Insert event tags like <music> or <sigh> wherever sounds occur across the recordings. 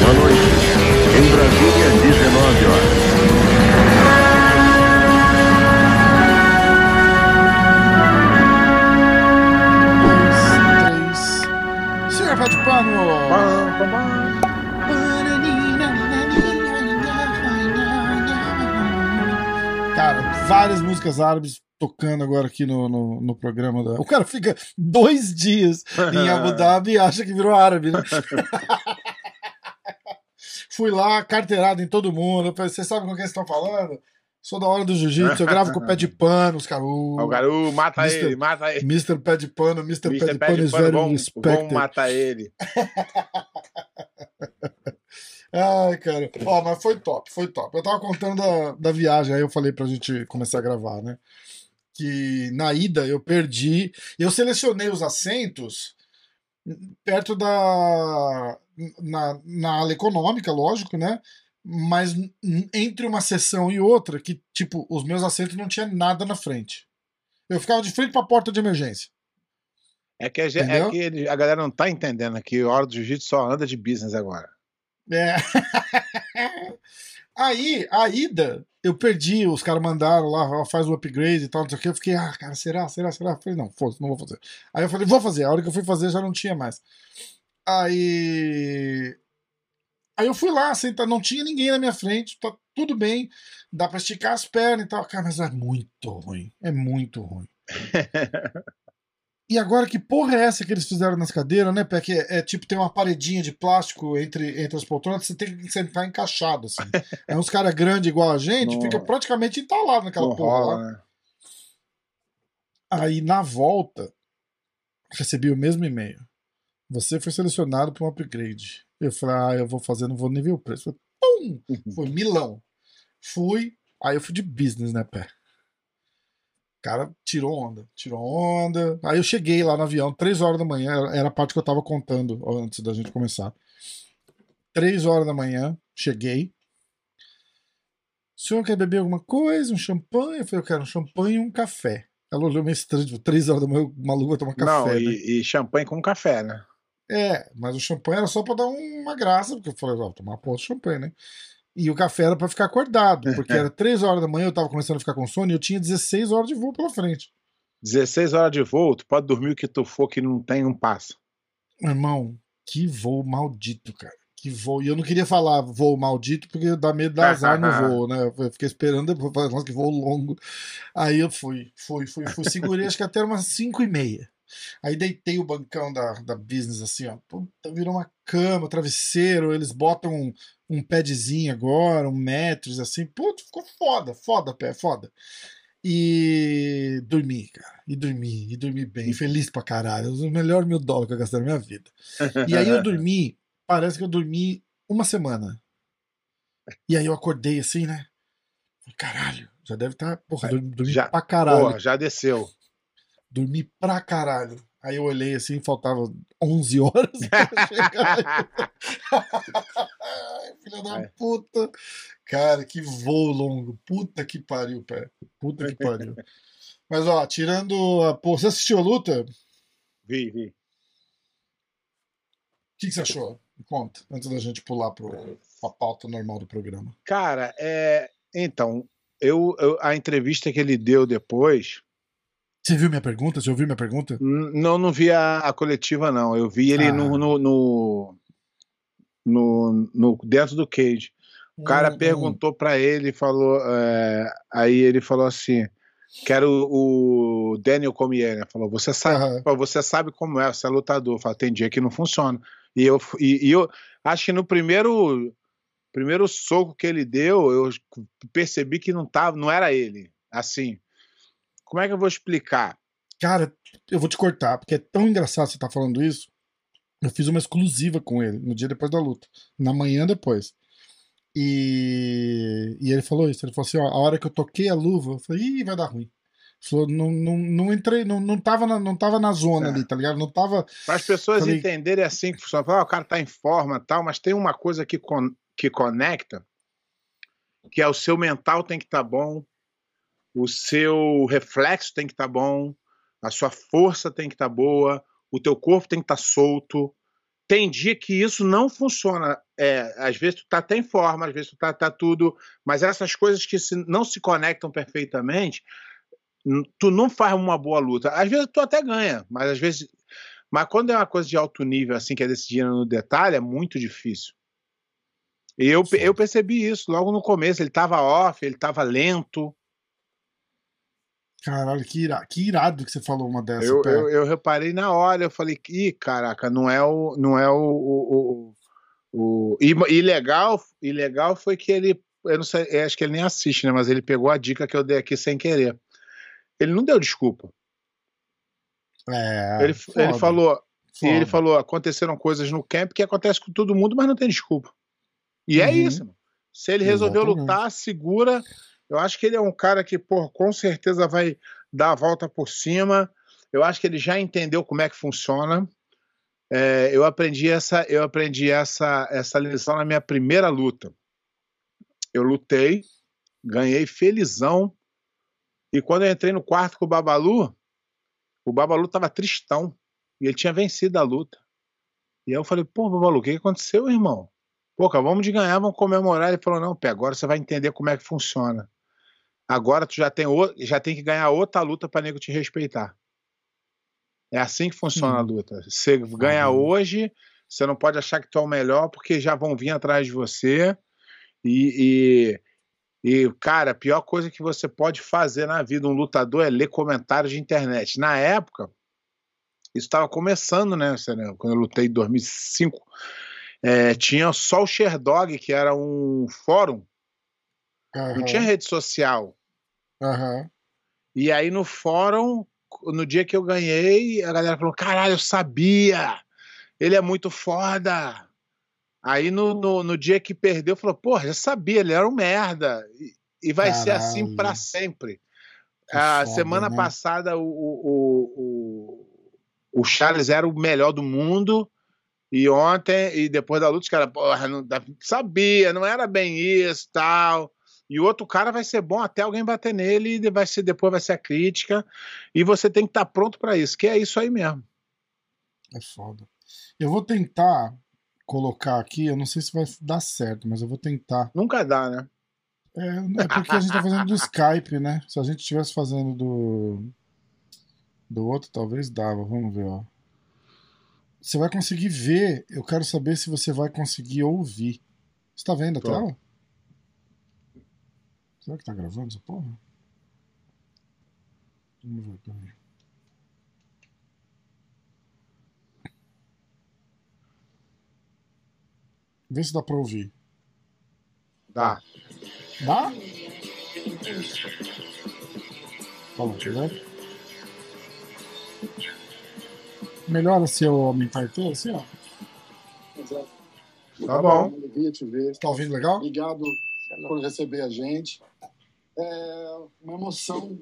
Boa noite. Em Brasília, 19 horas. três. Senhor Pé de Pano! Cara, várias músicas árabes tocando agora aqui no, no, no programa. Da... O cara fica dois dias em <laughs> Abu Dhabi e acha que virou árabe, né? <laughs> Fui lá, carteirado em todo mundo. Vocês sabem com quem vocês estão falando? Sou da hora do jiu-jitsu, eu gravo com o pé de <laughs> pano, os caras. O garoto, mata Mister- ele, mata ele. Mr. Pé de Pano, Mr. Pé de Pé Pano de Pano, vamos, vamos matar ele. Ai, cara. Ó, mas foi top, foi top. Eu tava contando da, da viagem, aí eu falei pra gente começar a gravar, né? Que na ida eu perdi. Eu selecionei os assentos perto da. Na, na ala econômica, lógico, né? Mas entre uma sessão e outra, que, tipo, os meus assentos não tinha nada na frente. Eu ficava de frente pra porta de emergência. É que, a, é que a galera não tá entendendo que a hora do jiu-jitsu só anda de business agora. É. <laughs> Aí, a ida, eu perdi, os caras mandaram lá, faz o upgrade e tal, não sei o que. Eu fiquei, ah, cara, será, será, será? Eu falei, não, foda não vou fazer. Aí eu falei, vou fazer. A hora que eu fui fazer já não tinha mais. Aí. Aí eu fui lá, senta, não tinha ninguém na minha frente, tá tudo bem, dá pra esticar as pernas e tal. Cara, mas é muito ruim, é muito ruim. <laughs> E agora, que porra é essa que eles fizeram nas cadeiras, né, Pé? Que é, é tipo, tem uma paredinha de plástico entre, entre as poltronas, você tem que sentar encaixado, assim. <laughs> É uns caras grandes igual a gente, fica praticamente entalado naquela Não porra lá. rola, né? Aí, na volta, recebi o mesmo e-mail. Você foi selecionado para um upgrade. Eu falei, ah, eu vou fazer, não vou nem ver o preço. Pum! Foi milão. Fui, aí eu fui de business, né, pé? O cara tirou onda, tirou onda. Aí eu cheguei lá no avião, três horas da manhã, era- a parte que eu tava contando antes da gente começar. Três horas da manhã, cheguei. O senhor quer beber alguma coisa? Um champanhe? Eu falei, eu quero um champanhe e um café. Ela olhou meio estranho, tipo, três horas da manhã, o maluco vai tomar café. Não, né? e, e champanhe com café, né? É, mas o champanhe era só pra dar uma graça, porque eu falei, ó, tomar uma porra de champanhe, né? E o café era pra ficar acordado, <laughs> porque era 3 horas da manhã, eu tava começando a ficar com sono e eu tinha 16 horas de voo pela frente. 16 horas de voo, tu pode dormir o que tu for que não tem um passo. Irmão, que voo maldito, cara. Que voo. E eu não queria falar voo maldito, porque dá medo de dar azar no <laughs> voo, né? Eu fiquei esperando, falei, nossa, que voo longo. Aí eu fui, fui, fui, fui. Segurei acho que até umas 5 e meia. Aí deitei o bancão da, da business assim, ó. Puta, virou uma cama, travesseiro. Eles botam um, um padzinho agora, um metros assim. Puta, ficou foda, foda, pé, foda. E dormi, cara. E dormi, e dormi bem. Feliz pra caralho. Os melhores mil dólares que eu gastei na minha vida. E aí eu dormi, parece que eu dormi uma semana. E aí eu acordei assim, né? Caralho, já deve estar. Porra, dormi, dormi Já- pra caralho. Porra, já desceu. Dormi pra caralho. Aí eu olhei assim, faltava 11 horas pra chegar. <laughs> Filha da É. puta. Cara, que voo longo. Puta que pariu, pé. Puta que pariu. Mas ó, tirando a. Pô, você assistiu a luta? O Vi, vi. que, que você achou? Me conta, antes da gente pular pro, pra pauta normal do programa. Cara, é. Então, eu, eu- a entrevista que ele deu depois. Você viu minha pergunta? Você ouviu minha pergunta? n- Não, não vi a, a coletiva, não. Eu vi ele Ah. no, no, no, no- no- dentro do cage. O cara Hum, hum. perguntou pra ele, falou. é, aí ele falou assim: quero o Daniel Cormier, né? Falou, você sabe, você sabe como é, você é lutador. Fala, tem dia que não funciona. E eu, e, e eu acho que no primeiro, primeiro soco que ele deu, eu percebi que não tava, não era ele. Assim, como é que eu vou explicar? Cara, eu vou te cortar, porque é tão engraçado você tá falando isso. Eu fiz uma exclusiva com ele no dia depois da luta. Na manhã depois. E, e ele falou isso. Ele falou assim: ó, a hora que eu toquei a luva, eu falei, ih, vai dar ruim. Falou, não, não, não entrei, não, não, tava na, não tava na zona é. ali, tá ligado? Não tava. Para as pessoas falei... entenderem assim que funciona. Ah, o cara tá em forma tal, mas tem uma coisa que, con que conecta, que é o seu mental tem que estar tá bom, o seu reflexo tem que estar tá bom, a sua força tem que estar tá boa, o teu corpo tem que estar tá solto. Tem dia que isso não funciona. É, às vezes tu tá até em forma, às vezes tu tá, tá tudo, mas essas coisas que se, não se conectam perfeitamente, tu não faz uma boa luta. Às vezes tu até ganha, mas às vezes. Mas quando é uma coisa de alto nível, assim, que é decidida no detalhe, é muito difícil. E eu, eu percebi isso logo no começo. Ele tava off, ele tava lento. Caralho, que irado, que irado que você falou uma dessa. Eu, eu, eu, reparei na hora, eu falei, ih, caraca, não é o. Não é o. o, o, o... E, e, legal, e legal foi que ele. Eu não sei, acho que ele nem assiste, né? Mas ele pegou a dica que eu dei aqui sem querer. Ele não deu desculpa. É, ele, ele falou. Ele falou: aconteceram coisas no camp que acontece com todo mundo, mas não tem desculpa. E é uhum. é isso. Mano. Se ele resolveu Exatamente. lutar, segura. Eu acho que ele é um cara que, pô, com certeza vai dar a volta por cima. Eu acho que ele já entendeu como é que funciona. É, eu aprendi essa, eu aprendi essa, essa lição na minha primeira luta. Eu lutei, ganhei felizão e quando eu entrei no quarto com o Babalu, o Babalu tava tristão. E ele tinha vencido a luta. E eu falei, pô, Babalu, o que aconteceu, irmão? Pô, acabamos de ganhar, vamos comemorar. Ele falou, não, pé, agora você vai entender como é que funciona. Agora tu já tem, o, já tem que ganhar outra luta para nego te respeitar. É assim que funciona hum. a luta. Você ganha uhum. hoje, você não pode achar que tu é o melhor, porque já vão vir atrás de você. E, e, e, cara, a pior coisa que você pode fazer na vida, um lutador, é ler comentários de internet. Na época, isso estava começando, né? Quando eu lutei em 2005, é, tinha só o Sherdog, que era um fórum. Uhum. Não tinha rede social. Uhum. E aí no fórum, no dia que eu ganhei, a galera falou: caralho, eu sabia! Ele é muito foda! Aí no, no, no, dia que perdeu, falou: porra, já sabia, ele era um merda. E, e vai Caralho. ser assim para sempre. Que a foda, semana né? passada o, o, o, o, Charles era o melhor do mundo. E ontem, e depois da luta, os caras, porra, não sabia, não era bem isso tal. E o outro cara vai ser bom até alguém bater nele e vai ser, depois vai ser a crítica. E você tem que estar tá pronto para isso, que é isso aí mesmo. É foda. Eu vou tentar colocar aqui, eu não sei se vai dar certo, mas eu vou tentar. Nunca dá, né? É, é porque a gente tá fazendo do Skype, né? Se a gente estivesse fazendo do. Do outro, talvez dava. Vamos ver, ó. Você vai conseguir ver. Eu quero saber se você vai conseguir ouvir. Você tá vendo a Tô. tela? Será que tá gravando essa porra? Vamos ver, peraí. Vê se dá pra ouvir. Dá. Dá? Fala, ver? Melhora se eu aumentar a tela, assim, ó. Tá bom. te ver. Tá ouvindo legal? Obrigado por receber a gente. É uma emoção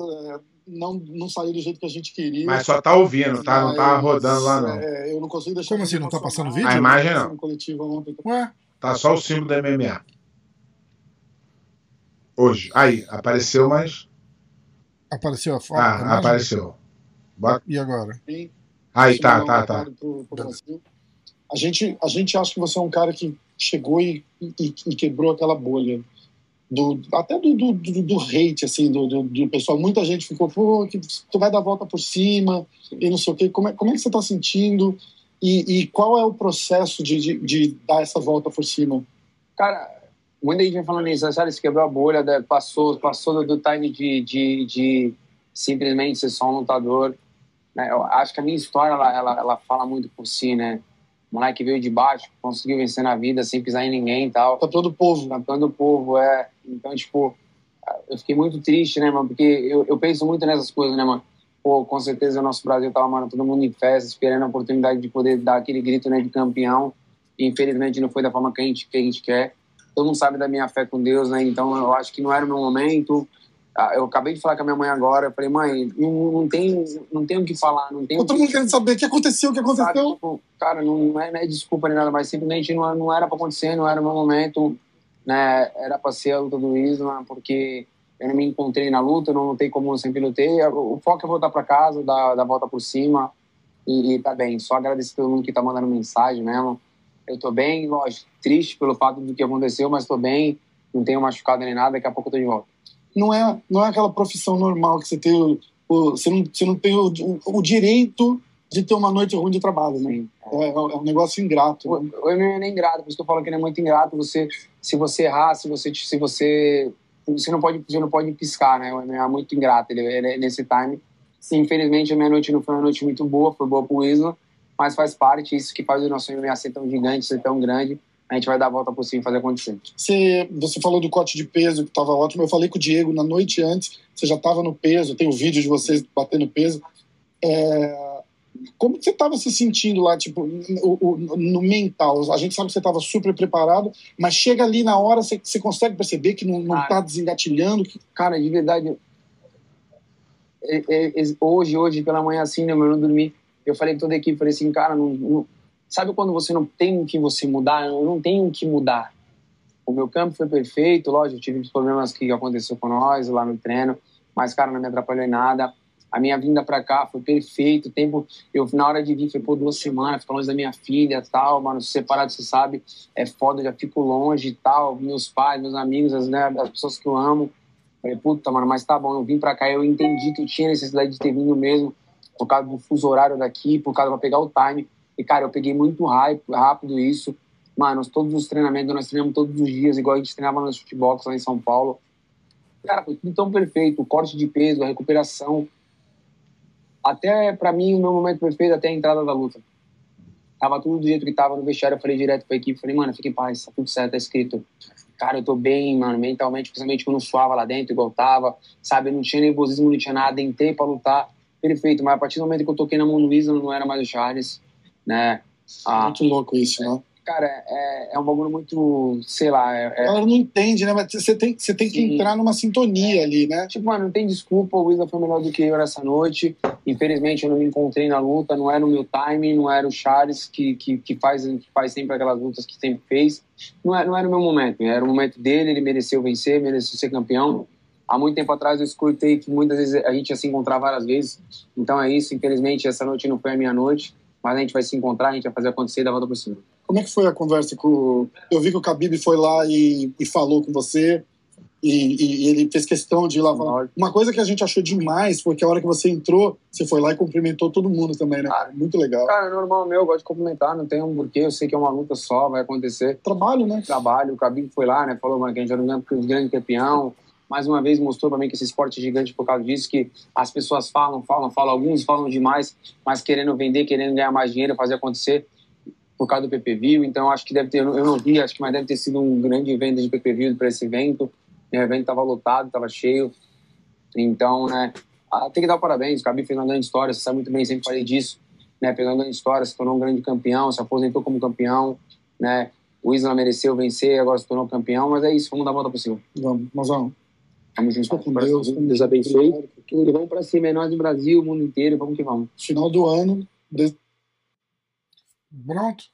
é, não, não saiu do jeito que a gente queria. Mas só tá ouvindo, tá? Não tá rodando lá, não. É, eu não consigo deixar. Como assim? Não tá passando vídeo? A imagem não. Ontem. Ué? Tá só o símbolo da MMA. Hoje. Aí, apareceu, mas. Apareceu a foto? Ah, apareceu. Bota. E agora? Aí, tá, tá, tá. A gente, a gente acha que você é um cara que chegou e, e, e quebrou aquela bolha do, até do, do, do, hate, assim, do, do, do, pessoal. Muita gente ficou, pô, que tu vai dar a volta por cima e não sei o quê. Como é, como é que você está sentindo? E, e, qual é o processo de, de, de, dar essa volta por cima? Cara, muita gente vem falando isso, sabe? Você quebrou a bolha, passou, passou do time de, de, de simplesmente ser só um lutador. Né? Eu acho que a minha história, ela, ela, ela fala muito por si, né? O moleque veio de baixo, conseguiu vencer na vida sem pisar em ninguém e tal. Campeão do povo. Campeão do povo, é. Então, tipo, eu fiquei muito triste, né, mano? Porque eu, eu penso muito nessas coisas, né, mano? pô, com certeza o nosso Brasil tava, mano, todo mundo em festa, esperando a oportunidade de poder dar aquele grito, né, de campeão. E, infelizmente não foi da forma que a gente, que a gente quer. Todo mundo sabe da minha fé com Deus, né? Então eu acho que não era o meu momento. Ah, eu acabei de falar com a minha mãe agora. Eu falei, mãe, não, não, tem, não tem o que falar. Não tem Todo que... mundo querendo saber o que aconteceu, o que aconteceu. Sabe, tipo, cara, não é, não é, desculpa nem nada, mas simplesmente não, não era para acontecer, não era o meu momento. Né? Era para ser a luta do Isla, porque eu não me encontrei na luta, não lutei como eu sempre lutei. O foco é voltar para casa, dar, dar a volta por cima e, e tá bem. Só agradecer todo mundo que tá mandando mensagem mesmo. Eu tô bem, lógico, triste pelo fato do que aconteceu, mas tô bem, não tenho machucado nem nada, daqui a pouco eu tô de volta não é, não é aquela profissão normal que você tem o, o você, não, você não tem o, o, direito de ter uma noite ruim de trabalho, né? É, é, um negócio ingrato. Né? O, o não é ingrato, por isso que eu falo que ele é muito ingrato. Você, se você errar, se você, se você, você não pode, você não pode piscar, né? O MMA é muito ingrato. Ele, ele é nesse time. Sim, infelizmente a minha noite não foi uma noite muito boa, foi boa pro Isla, mas faz parte isso que faz o nosso MMA ser tão gigante, ser tão grande a gente vai dar a volta por cima e fazer acontecer. Você, você falou do corte de peso, que estava ótimo. Eu falei com o Diego na noite antes, você já estava no peso, tem o um vídeo de vocês batendo peso. É, como você estava se sentindo lá, tipo, no, no, mental? A gente sabe que você estava super preparado, mas chega ali na hora, você, você consegue perceber que não está desengatilhando? Que... Cara, de verdade, é, é, é, hoje, hoje pela manhã, assim, né, eu não dormi, eu falei com toda a equipe, falei assim, cara, não, não Sabe quando você não tem o que você mudar? Eu não tenho o que mudar. O meu campo foi perfeito, lógico, tive os problemas que aconteceu com nós lá no treino, mas, cara, não me atrapalhou em nada. A minha vinda para cá foi perfeito. tempo, eu na hora de vir foi por duas semanas, ficar longe da minha filha, tal, mano, separado, você sabe, é foda, já fico longe e tal, meus pais, meus amigos, as, né, as pessoas que eu amo. Falei, puta, mano, mas tá bom, eu vim para cá, eu entendi que eu tinha necessidade de ter vindo mesmo, por causa do fuso horário daqui, por causa para pegar o time. E, cara, eu peguei muito rápido isso. Mano, todos os treinamentos, nós treinamos todos os dias, igual a gente treinava no futebol lá em São Paulo. Cara, foi tudo tão perfeito. O corte de peso, a recuperação. Até, para mim, o meu momento perfeito até a entrada da luta. Tava tudo do jeito que tava no vestiário. Eu falei direto pra equipe. Falei, mano, fique em paz, tá tudo certo, tá escrito. Cara, eu tô bem, mano, mentalmente, principalmente quando eu suava lá dentro, igual tava. Sabe, não tinha nervosismo, não tinha nada. Entrei pra lutar. Perfeito, mas a partir do momento que eu toquei na mão do Luiz, não era mais o Charles né? Ah, muito louco isso, né? Cara, é, é um bagulho muito, sei lá. É, é... Ela não entende, né? Mas você tem, você tem que entrar numa sintonia ali, né? Tipo, mano, não tem desculpa. O Wizard foi melhor do que eu nessa noite. Infelizmente, eu não me encontrei na luta. Não era o meu time, não era o Charles que, que, que, faz, que faz sempre aquelas lutas que sempre fez. Não era, não era o meu momento. Era o momento dele. Ele mereceu vencer, mereceu ser campeão. Há muito tempo atrás eu escutei que muitas vezes a gente ia se encontrar várias vezes. Então é isso. Infelizmente, essa noite não foi a minha noite mas a gente vai se encontrar, a gente vai fazer acontecer e dar volta por cima. Como é que foi a conversa com. Eu vi que o Khabib foi lá e, e falou com você. E, e, ele fez questão de ir lá falar. Uma coisa que a gente achou demais foi que a hora que você entrou, você foi lá e cumprimentou todo mundo também, né? Cara, Muito legal. Cara, é normal meu, eu gosto de cumprimentar, não tem um porquê, eu sei que é uma luta só, vai acontecer. Trabalho, né? Trabalho, o Khabib foi lá, né? Falou, mano, que a gente era um grande campeão, mais uma vez mostrou para mim que esse esporte é gigante por causa disso, que as pessoas falam, falam, falam, alguns falam demais, mas querendo vender, querendo ganhar mais dinheiro, fazer acontecer por causa do PPV. Então acho que deve ter, eu não vi, acho que mas deve ter sido um grande venda de PPV para esse evento. O evento estava lotado, estava cheio. Então, né, ah, tem que dar parabéns. O Cabi fez uma grande história, você sabe muito bem, sempre falei disso. Né, fez uma grande história, se tornou um grande campeão, se aposentou como campeão, né? O Isla mereceu vencer, agora se tornou campeão, mas é isso, vamos dar a volta por cima. Vamos, vamos. Vamos junto com Deus. Deus abençoe. Tudo. Vamos para cima, é nós do Brasil, o mundo inteiro. Vamos que vamos. Final do ano. De... Pronto.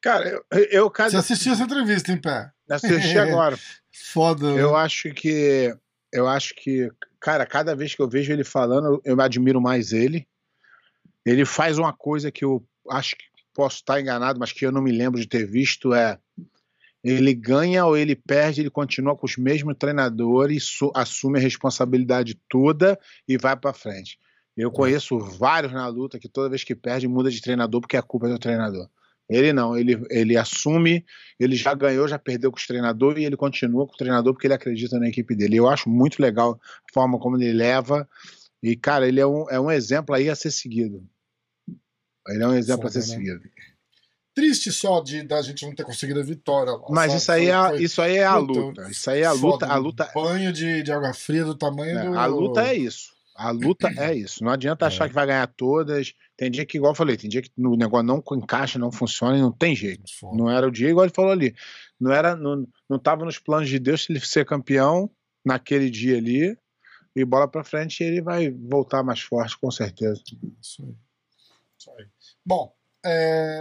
Cara, eu, eu cada... Você assistiu essa entrevista em pé? Assisti agora. <laughs> Foda. Eu né? acho que. Eu acho que. Cara, cada vez que eu vejo ele falando, eu admiro mais ele. Ele faz uma coisa que eu acho que posso estar enganado, mas que eu não me lembro de ter visto. É ele ganha ou ele perde, ele continua com os mesmos treinadores, assume a responsabilidade toda e vai para frente. Eu conheço vários na luta que toda vez que perde muda de treinador porque a culpa é do treinador. Ele não, ele, ele assume, ele já ganhou, já perdeu com os treinadores e ele continua com o treinador porque ele acredita na equipe dele. Eu acho muito legal a forma como ele leva. E, cara, ele é um, é um exemplo aí a ser seguido. Ele é um exemplo Foda, a ser né? seguido triste só de da gente não ter conseguido a vitória. Lá, Mas isso aí, é, foi, isso aí é a luta. Isso aí é a luta. A luta... banho de, de água fria do tamanho é, do. A luta é isso. A luta é isso. Não adianta achar é. que vai ganhar todas. Tem dia que, igual eu falei, tem dia que o negócio não encaixa, não funciona e não tem jeito. Não era o dia, igual ele falou ali. Não era, não, não tava nos planos de Deus ele ser campeão naquele dia ali. E bola para frente, ele vai voltar mais forte, com certeza. Isso aí. Isso aí. Bom,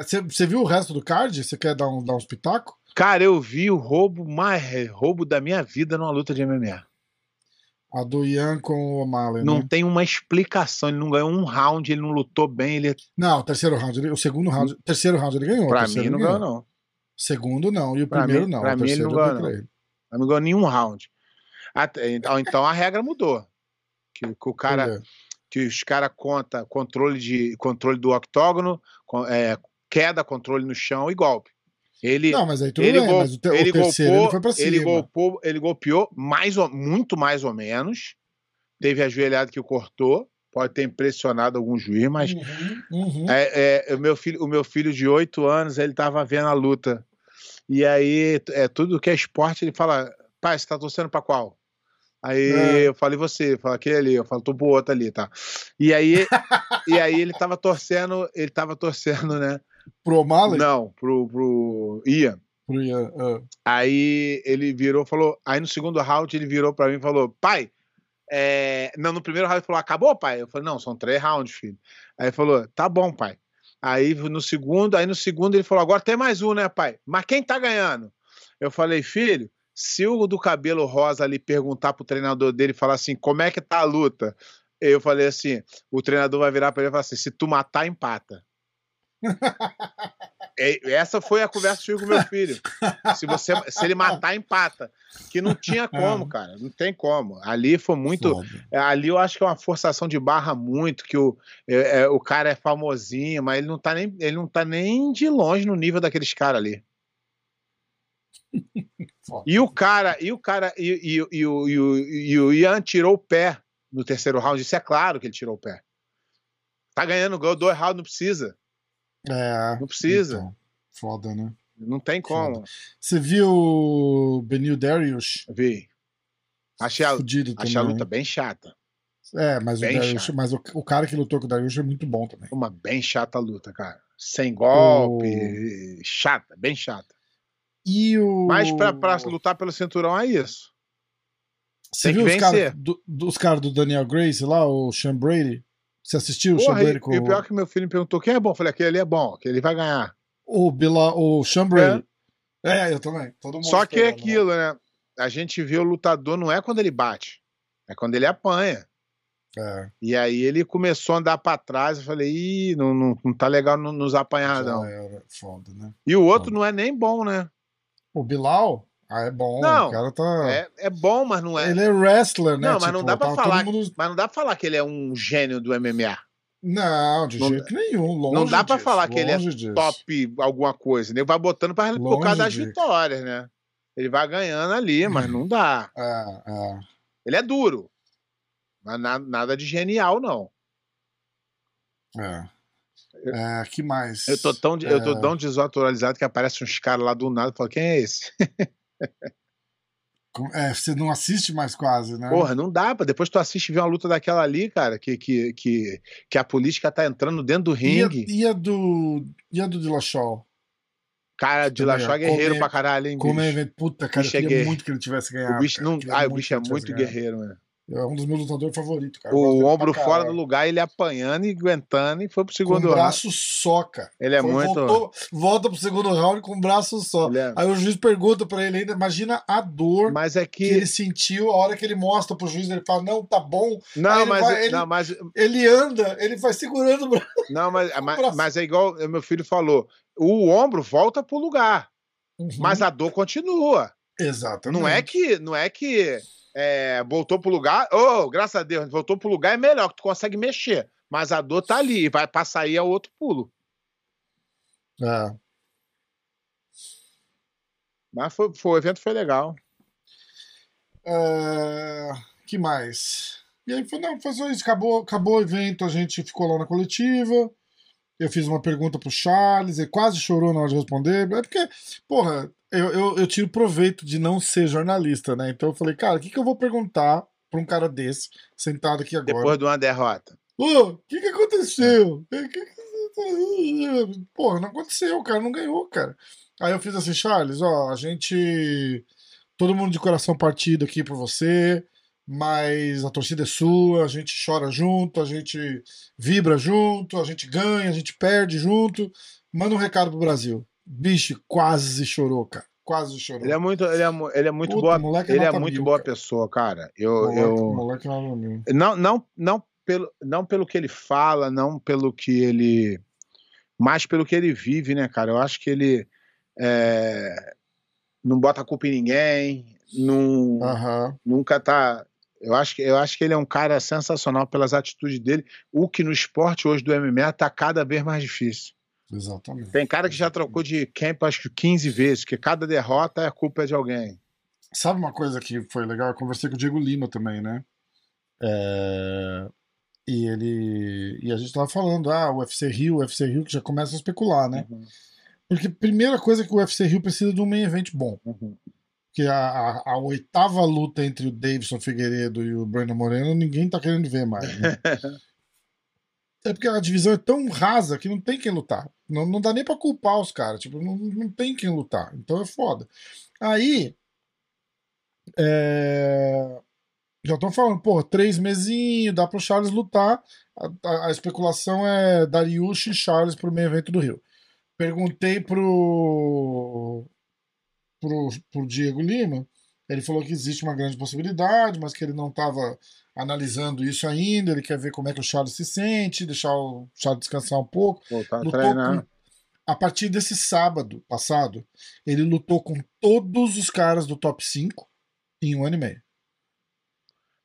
você é, viu o resto do card? Você quer dar um, dar um espetáculo? Cara, eu vi o roubo mais roubo da minha vida numa luta de MMA. A do Ian com o O'Malley. Não né? tem uma explicação. Ele não ganhou um round, ele não lutou bem. Ele... Não, o terceiro round, o segundo round, o terceiro round ele ganhou. Pra mim não ganhou, não. Segundo não, e o pra primeiro mim, não. Pra o mim ele não ganhou, não. Ele. não ganhou nenhum round. Até, então, então a regra mudou. Que, que o cara. Que os caras conta controle, de, controle do octógono, é, queda, controle no chão e golpe. Ele, não, mas aí tudo ele, bem, gol, mas o, te, ele o terceiro golpeou, ele foi pra cima. Ele golpeou, ele golpeou mais ou, muito mais ou menos. Teve a joelhada que o cortou. Pode ter impressionado algum juiz, mas uhum, uhum. É, é, o, meu filho, o meu filho de 8 anos, ele tava vendo a luta. E aí, é tudo que é esporte, ele fala: pai, você tá torcendo pra qual? Aí é. eu falei, você, fala aquele ali, eu falo, tô pro outro ali, tá? E aí, e aí ele tava torcendo, ele tava torcendo, né? Pro O'Malley? Não, pro, pro Ian. Pro Ian, uh. Aí ele virou, falou, aí no segundo round ele virou pra mim e falou, pai, é... não, no primeiro round ele falou, acabou, pai? Eu falei, não, são três rounds, filho. Aí ele falou, tá bom, pai. Aí no segundo, aí no segundo ele falou, agora tem mais um, né, pai? Mas quem tá ganhando? Eu falei, filho, se o do cabelo rosa ali perguntar pro treinador dele e falar assim, como é que tá a luta? Eu falei assim, o treinador vai virar para ele e falar assim, se tu matar, empata. <laughs> É, essa foi a conversa que eu tive com meu filho. Se, você, se ele matar, empata. Que não tinha <laughs> como, é. cara. Não tem como. Ali foi muito. Foda. Ali eu acho que é uma forçação de barra muito, que o, é, é, o cara é famosinho, mas ele não, tá nem, ele não tá nem de longe no nível daqueles caras ali. E o cara, e o cara, e, e, e, e, o, e o Ian tirou o pé no terceiro round. Isso é claro que ele tirou o pé. Tá ganhando, ganhou dois rounds, não precisa. É. Não precisa. Então, foda, né? Não tem como. Foda. Você viu o Benil Darius? Vi. Achei a, achei a luta bem chata. É, mas, bem o, Darius, mas o, o, cara que lutou com o Darius é muito bom também. Uma bem chata luta, cara. Sem golpe, o... chata, bem chata. E o... Mas pra, pra lutar pelo cinturão é isso. Você Tem viu os caras do, dos caras do Daniel Grace lá, o Sean Brady? Você assistiu o Sean Brady com... E o pior que meu filho me perguntou quem é bom. Eu falei, aquele ali é bom, que ele vai ganhar. O, Bila, o Sean Brady. É. é eu também. Só que é aquilo, né? A gente vê o lutador não é quando ele bate, é quando ele apanha. É. E aí ele começou a andar para trás, eu falei, ih, não, não, não tá legal nos apanhar, não. Foda, né? E o outro foda. não é nem bom, né? O Bilal? Ah, é bom. Não, o cara tá. É, é bom, mas não é. Ele é wrestler, né? Não, mas tipo, não dá pra falar. Mundo... Mas não dá pra falar que ele é um gênio do MMA. Não, de não, jeito nenhum. Longe não dá pra disso, falar que ele é disso. top alguma coisa. Ele né? vai botando pra por causa das vitórias, né? Ele vai ganhando ali, mas não dá. É, é. Ele é duro. Mas nada, nada de genial, não. É. É, que mais? Eu tô tão, é... eu tô é. tão desatualizado que aparece uns caras lá do nada e fala, quem é esse? É, você não assiste mais quase, né? Porra, não dá, pra depois tu assiste e vê uma luta daquela ali, cara, que, que, que, que a política tá entrando dentro do ringue. E a, e a do. E a do Dillashaw? Cara, Dillashaw é guerreiro como, pra caralho, hein, como bicho? É, puta, cara, eu queria muito que ele tivesse ganhado. O bicho, não, ah, o bicho é muito guerreiro, mano. É um dos meus lutadores favoritos, cara. O ombro fora do lugar, ele apanhando e aguentando e foi pro segundo com braço só, cara. Ele é foi, muito. Voltou, volta pro segundo round com o braço só. É... Aí o juiz pergunta pra ele ainda, imagina a dor mas é que... que... ele sentiu a hora que ele mostra pro juiz, ele fala, não, tá bom. Não, mas, vai, ele, não, mas. Ele anda, ele vai segurando o braço. Não, mas, <laughs> mas, mas, é igual meu filho falou: o ombro volta pro lugar. Uhum. Mas a dor continua. Exatamente. Não é que. Não é que é, voltou pro lugar. Oh, graças a Deus, voltou pro lugar é melhor, que tu consegue mexer. Mas a dor tá ali, vai passar aí é outro pulo. É. Mas foi, foi, o evento foi legal. É, que mais? E aí foi, não, foi só isso. Acabou, acabou o evento, a gente ficou lá na coletiva. Eu fiz uma pergunta pro Charles, ele quase chorou na hora de responder. É porque, porra, eu, eu, eu tiro proveito de não ser jornalista, né? Então eu falei, cara, o que, que eu vou perguntar pra um cara desse, sentado aqui agora. Depois de uma derrota. Ô, o que que aconteceu? Que que... Pô, não aconteceu, cara, não ganhou, cara. Aí eu fiz assim, Charles, ó, a gente. Todo mundo de coração partido aqui por você, mas a torcida é sua, a gente chora junto, a gente vibra junto, a gente ganha, a gente perde junto. Manda um recado pro Brasil. Bicho, quase chorou, cara. Quase chorou. Ele é muito, ele é, ele é muito Puta, boa, ele é muito mil, boa cara. pessoa, cara. Eu, moleque, eu... Moleque não, não, não pelo, não pelo que ele fala, não pelo que ele, mas pelo que ele vive, né, cara? Eu acho que ele é, não bota culpa em ninguém, não, uhum. nunca tá. Eu acho, que, eu acho que ele é um cara sensacional pelas atitudes dele. O que no esporte hoje do MMA tá cada vez mais difícil. Exatamente. Tem cara que já trocou de camp acho que 15 vezes, que cada derrota é culpa de alguém. Sabe uma coisa que foi legal? Eu conversei com o Diego Lima também, né? É... E ele. E a gente tava falando, ah, o UFC Rio, o UFC Rio, que já começa a especular, né? Uhum. Porque primeira coisa que o UFC Rio precisa de um main event bom. Uhum. Porque a, a, a, oitava luta entre o Davidson Figueiredo e o Brandon Moreno, ninguém tá querendo ver mais. Né? <laughs> é porque a divisão é tão rasa que não tem quem lutar. Não, não dá nem pra culpar os caras. Tipo, não, não tem quem lutar. Então é foda. Aí. É... Já estão falando, pô, três mesinhos, dá pro Charles lutar. A, a, a especulação é Dariush e Charles pro meio evento do Rio. Perguntei pro, pro, pro Diego Lima, ele falou que existe uma grande possibilidade, mas que ele não estava analisando isso ainda, ele quer ver como é que o Charles se sente, deixar o Charles descansar um pouco. Voltar a treinar. Com, a partir desse sábado passado, ele lutou com todos os caras do top 5 em um ano e meio.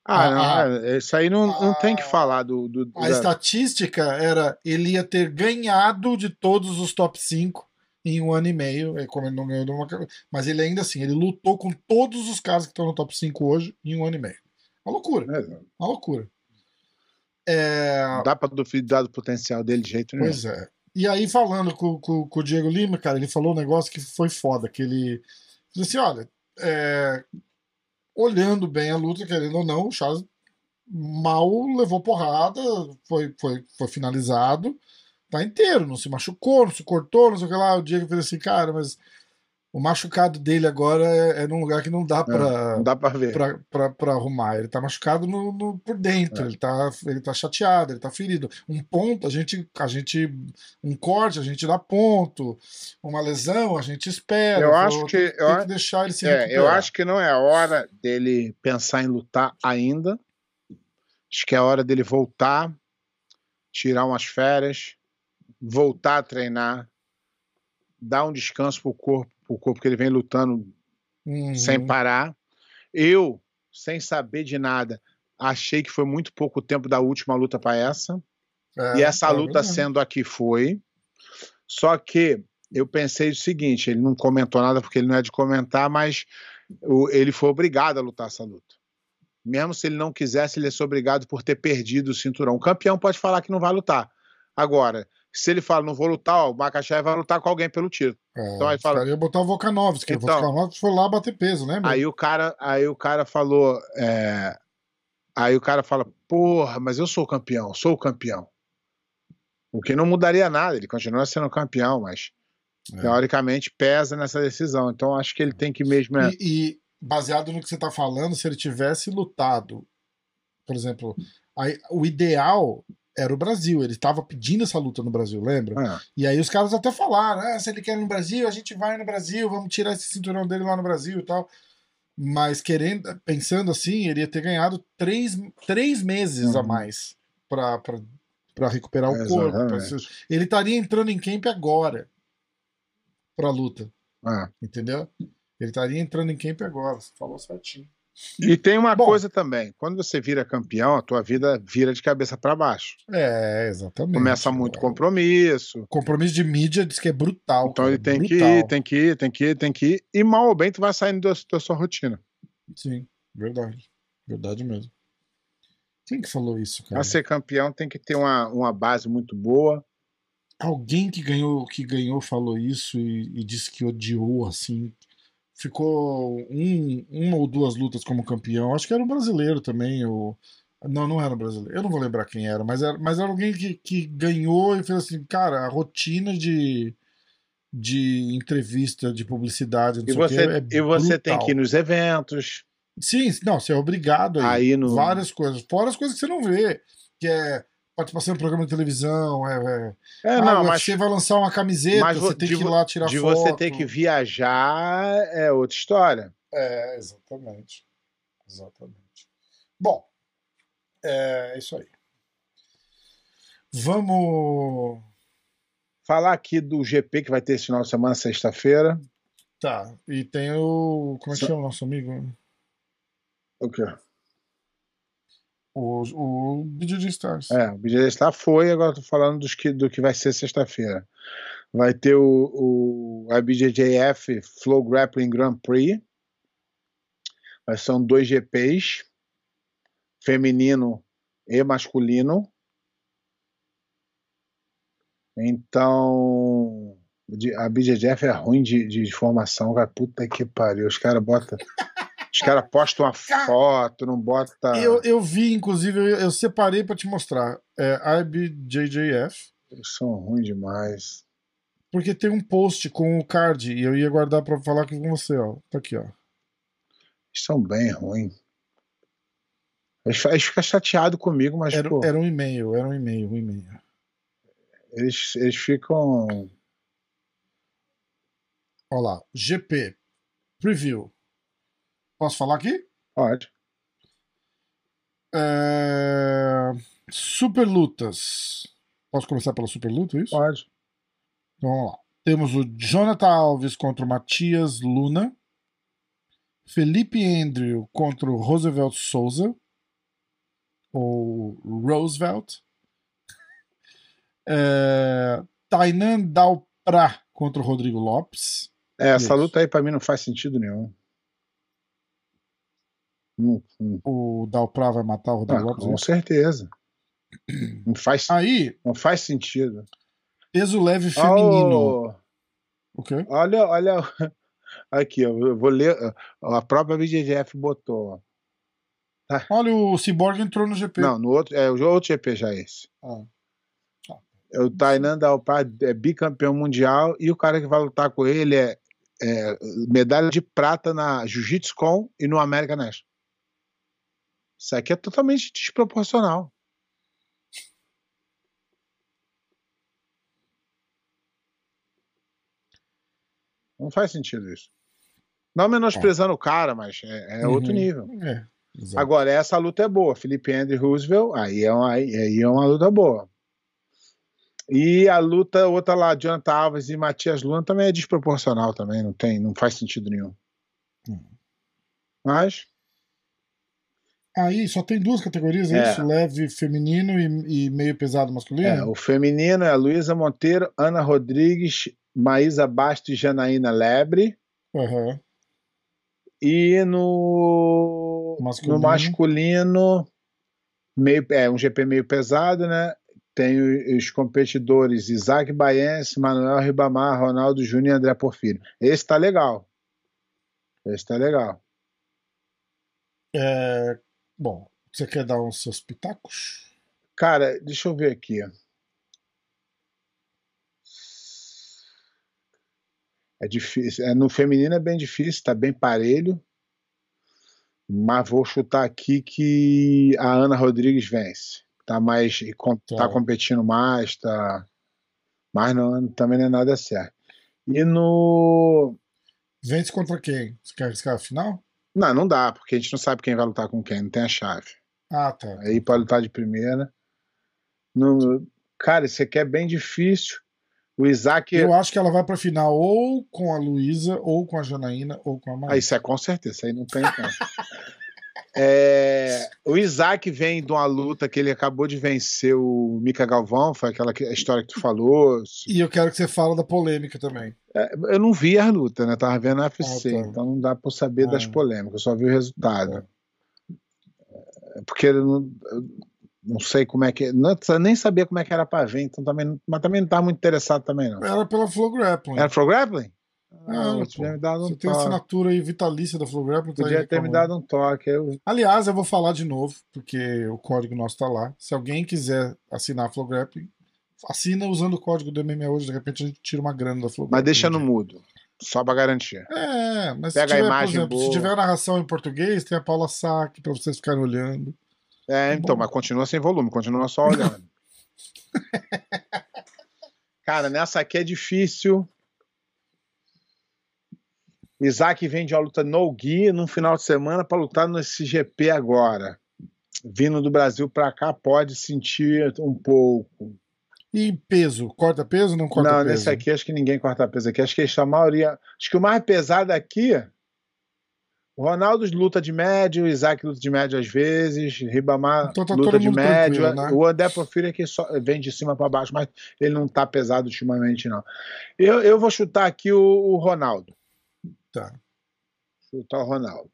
Ah, não, a, é, isso aí não, a, não tem que falar do. do, do a da... estatística era ele ia ter ganhado de todos os top 5 em um ano e meio, é como ele não ganhou uma, mas ele ainda assim, ele lutou com todos os caras que estão no top 5 hoje em um ano e meio. Uma loucura. É, uma loucura. É... Não dá pra duvidar do potencial dele de jeito nenhum. Pois é. E aí, falando com, com, com, o Diego Lima, cara, ele falou um negócio que foi foda, que ele disse assim, olha, é, olhando bem a luta, querendo ou não, o Charles mal levou porrada, foi, foi, foi finalizado, tá inteiro, não se machucou, não se cortou, não sei o que lá. O Diego fez assim, cara, mas o machucado dele agora é, é num lugar que não dá para é, não dá para ver para arrumar. Ele tá machucado no, no por dentro, é. ele, tá, ele tá chateado, ele tá ferido. Um ponto, a gente, a gente. Um corte, a gente dá ponto. Uma lesão, a gente espera. Eu acho que. Tem, eu, tem que deixar ele se é, Eu acho que não é a hora dele pensar em lutar ainda. Acho que é a hora dele voltar, tirar umas férias, voltar a treinar, dar um descanso pro corpo o corpo que ele vem lutando uhum. sem parar. Eu, sem saber de nada, achei que foi muito pouco tempo da última luta para essa. É, e essa é luta sendo aqui foi. Só que eu pensei o seguinte: ele não comentou nada porque ele não é de comentar, mas ele foi obrigado a lutar essa luta. Mesmo se ele não quisesse, ele é obrigado por ter perdido o cinturão. O campeão pode falar que não vai lutar. Agora, se ele fala, não vou lutar, ó, o Makachev vai lutar com alguém pelo título. É, então aí fala. ia botar o Volkanovski, então, o Volkanovski foi lá bater peso, né? Aí o cara, aí o cara falou, é... aí o cara fala, porra, mas eu sou campeão, sou o campeão. O que não mudaria nada, ele continua sendo campeão, mas é. teoricamente pesa nessa decisão. Então acho que ele tem que mesmo. É... E, e, baseado no que você está falando, se ele tivesse lutado, por exemplo, aí, o ideal era o Brasil. Ele estava pedindo essa luta no Brasil, lembra? É. E aí os caras até falaram: ah, se ele quer ir no Brasil, a gente vai no Brasil, vamos tirar esse cinturão dele lá no Brasil e tal. Mas querendo, pensando assim, ele ia ter ganhado três, três meses uhum. a mais para recuperar o é, corpo. Ele estaria entrando em camp agora para a luta. É. Entendeu? Ele estaria entrando em camp agora. Você falou certinho. E tem uma Bom, coisa também, quando você vira campeão, a tua vida vira de cabeça para baixo. É, exatamente. Começa muito compromisso. Compromisso de mídia diz que é brutal. Então cara, ele tem brutal. que ir, tem que ir, tem que ir, tem que ir. E mal ou bem tu vai saindo da, da sua rotina. Sim, verdade. Verdade mesmo. Quem que falou isso, cara? Pra ser campeão tem que ter uma, uma base muito boa. Alguém que ganhou, que ganhou falou isso e, e disse que odiou, assim, ficou um, uma ou duas lutas como campeão. Acho que era um brasileiro também. O... Não, não era um brasileiro. Eu não vou lembrar quem era, mas era, mas era alguém que, que ganhou e fez assim, cara, a rotina de, de entrevista, de publicidade, e você, é e você tem que ir nos eventos. Sim, não, você é obrigado a ir. no... Várias coisas. Fora as coisas que você não vê, que é participação em programa de televisão, é, é, é não, ah, mas você vai lançar uma camiseta, mas você tem que ir lá tirar de foto. De você ter que viajar é outra história. É, exatamente. Exatamente. Bom, é isso aí. Vamos falar aqui do GP que vai ter esse final de semana, sexta-feira. Tá, e tem o. Como é que chama o nosso amigo? O quê? O, o BJJ Stars. É, o BJJ Stars foi, agora tô falando dos que, do que vai ser sexta-feira. Vai ter o, o IBJJF Flow Grappling Grand Prix. Vai são dois GPs, feminino e masculino. Então, a BJJF é ruim de, de formação, cara. Puta que pariu. Os caras botam. Os caras postam uma foto, não bota. Eu, eu vi, inclusive, eu, eu separei para te mostrar. É IBJJF. Eles são ruins demais. Porque tem um post com o card e eu ia guardar para falar aqui com você, ó. Tá aqui, ó. Eles são bem ruins. Eles, eles ficam chateados comigo, mas. Era, pô, era um e-mail, era um e-mail, um e-mail. Eles, eles ficam. Olha lá. GP. Preview. Posso falar aqui? Pode. É... Super lutas. Posso começar pela super luta, é isso? Pode. Então vamos lá. Temos o Jonathan Alves contra o Matias Luna. Felipe Andrew contra o Roosevelt Souza. Ou Roosevelt. É... Tainan Dalprá contra o Rodrigo Lopes. É, essa luta aí pra mim não faz sentido nenhum. Hum, hum. O Dalprá vai matar o Rodrigo ah, Lopes? Com é certeza. <clears throat> Não faz, Aí, não faz sentido. Peso leve feminino. Oh, o quê? Olha, olha. Aqui, eu vou ler. A própria BGF botou. Tá. Olha, o Cyborg entrou no GP. Não, no outro, é o outro GP já é esse. Ah. Ah. O Tainan Dalpar é bicampeão mundial e o cara que vai lutar com ele é, é medalha de prata na Jiu-Jitsu Com e no American National. Isso aqui é totalmente desproporcional. Não faz sentido isso. Não menosprezando é. o cara, mas é, é uhum. outro nível. É, Agora, essa luta é boa. Felipe Andrew Roosevelt, aí é, uma, aí é uma luta boa. E a luta, outra lá, Jonathan Alves e Matias Luna também é desproporcional também, não tem, não faz sentido nenhum. Uhum. Mas Aí só tem duas categorias, é, é. isso? Leve feminino e, e, meio pesado masculino? É, o feminino é a Luísa Monteiro, Ana Rodrigues, Maísa Bastos e Janaína Lebre. Uhum. E no masculino. no masculino, meio, é um GP meio pesado, né? Tem os competidores Isaac Baense, Manuel Ribamar, Ronaldo Júnior e André Porfírio. Esse tá legal. Esse tá legal. É, Bom, você quer dar uns seus pitacos? Cara, deixa eu ver aqui. É difícil. É, no feminino é bem difícil, tá bem parelho. Mas vou chutar aqui que a Ana Rodrigues vence. Tá mais. Tá, tá competindo mais, tá. Mas não, também não é nada certo. E no. Vence contra quem? Você quer arriscar a final? Não, não dá, porque a gente não sabe quem vai lutar com quem, não tem a chave. Ah, tá. Aí pode lutar de primeira. No, cara, isso aqui é bem difícil. O Isaac. Eu acho que ela vai pra final ou com a Luísa, ou com a Janaína, ou com a Maria. Ah, isso é com certeza, isso aí não tem como. <laughs> É, o Isaac vem de uma luta que ele acabou de vencer o Mika Galvão, foi aquela história que tu falou. E eu quero que você fale da polêmica também. É, eu não vi a luta, né? Tava vendo a UFC, ah, tá. então não dá para saber ah. das polêmicas, eu só vi o resultado. É. Porque eu não, eu não sei como é que. Não, nem sabia como é que era para ver, então também, mas também não estava muito interessado também, não. Era pela Flow Grappling. Era Flow Grappling? Ah, ah me dado um você toque. tem assinatura aí vitalícia da Flow Grappling. Tá Podia ter me dado um toque. Eu... Aliás, eu vou falar de novo, porque o código nosso tá lá. Se alguém quiser assinar a Flow Grappling, assina usando o código do MMA hoje. De repente a gente tira uma grana da Flow Mas deixa no mudo. Só pra garantir. É, mas Pega se tiver, a imagem exemplo, boa. se tiver narração em português, tem a Paula Sack pra vocês ficarem olhando. É, tá então, Bom. mas continua sem volume, continua só <laughs> olhando. Cara, nessa aqui é difícil. Isaac vende a luta no Gui no final de semana para lutar nesse GP agora. Vindo do Brasil para cá, pode sentir um pouco. E peso? Corta peso ou não corta não, peso? Não, nesse aqui acho que ninguém corta peso aqui. Acho que a maioria. Acho que o mais pesado aqui. O Ronaldo luta de médio, o Isaac luta de médio às vezes, Ribamar então tá luta de médio. Né? O André Porfírio é que só vem de cima para baixo, mas ele não tá pesado ultimamente, não. Eu, eu vou chutar aqui o, o Ronaldo. Tá. Chutar o Ronaldo.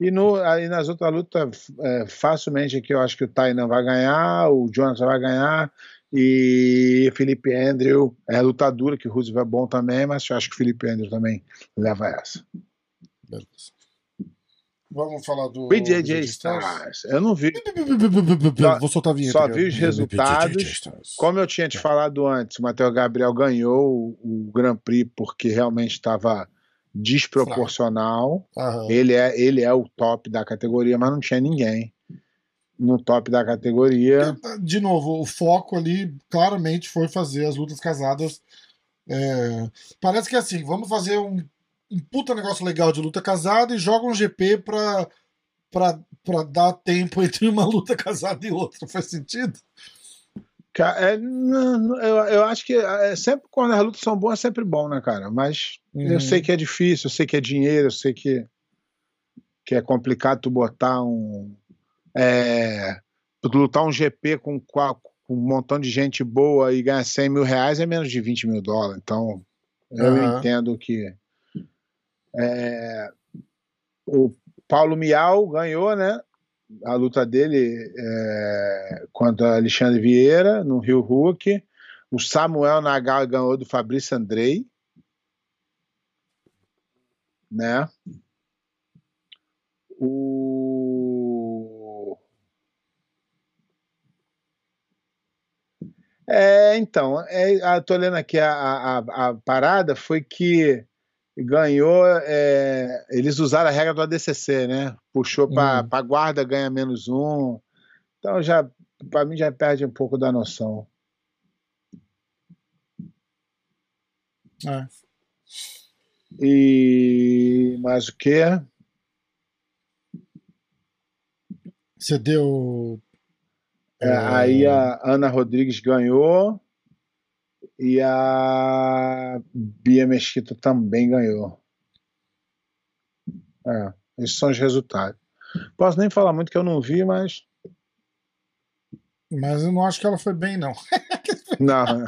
E no, aí nas outras lutas, é, facilmente aqui eu acho que o Tainan vai ganhar, o Jonathan vai ganhar, e Felipe Andrew é lutadura, que o Roosevelt é bom também, mas eu acho que o Felipe Andrew também leva essa. Beleza. Vamos falar do. BJJ Stars. Eu não vi. Vou soltar a vinheta. Só vi os resultados. Como eu tinha te falado antes, o Matheus Gabriel ganhou o Grand Prix porque realmente estava desproporcional. Ele, é, ele é o top da categoria, mas não tinha ninguém no top da categoria. De novo, o foco ali claramente foi fazer as lutas casadas. É... Parece que é assim, vamos fazer um, um puta negócio legal de luta casada e joga um GP pra, pra, pra dar tempo <laughs> entre uma luta casada e outra. Faz sentido? É, eu, eu acho que é, sempre quando as lutas são boas é sempre bom, né, cara? Mas uhum. eu sei que é difícil, eu sei que é dinheiro, eu sei que, que é complicado tu botar um, é, lutar um GP com, com, um montão de gente boa e ganhar 100 mil reais é menos de 20 mil dólares. Então, eu uhum. entendo que. É, o Paulo Miau ganhou, né? A luta dele é, contra Alexandre Vieira no Rio Hulk. O Samuel Nagal ganhou do Fabrício Andrei. Né? O É, então, é, tô lendo aqui a, a, a parada, foi que ganhou, é, eles usaram a regra do ADCC, né? Puxou para hum. guarda, ganha menos um. Então, já, para mim, já perde um pouco da noção. É. E mais o que? Você deu é, aí a Ana Rodrigues ganhou e a Bia Mesquita também ganhou. É, esses são os resultados. Posso nem falar muito que eu não vi, mas. Mas eu não acho que ela foi bem, não. <laughs> não,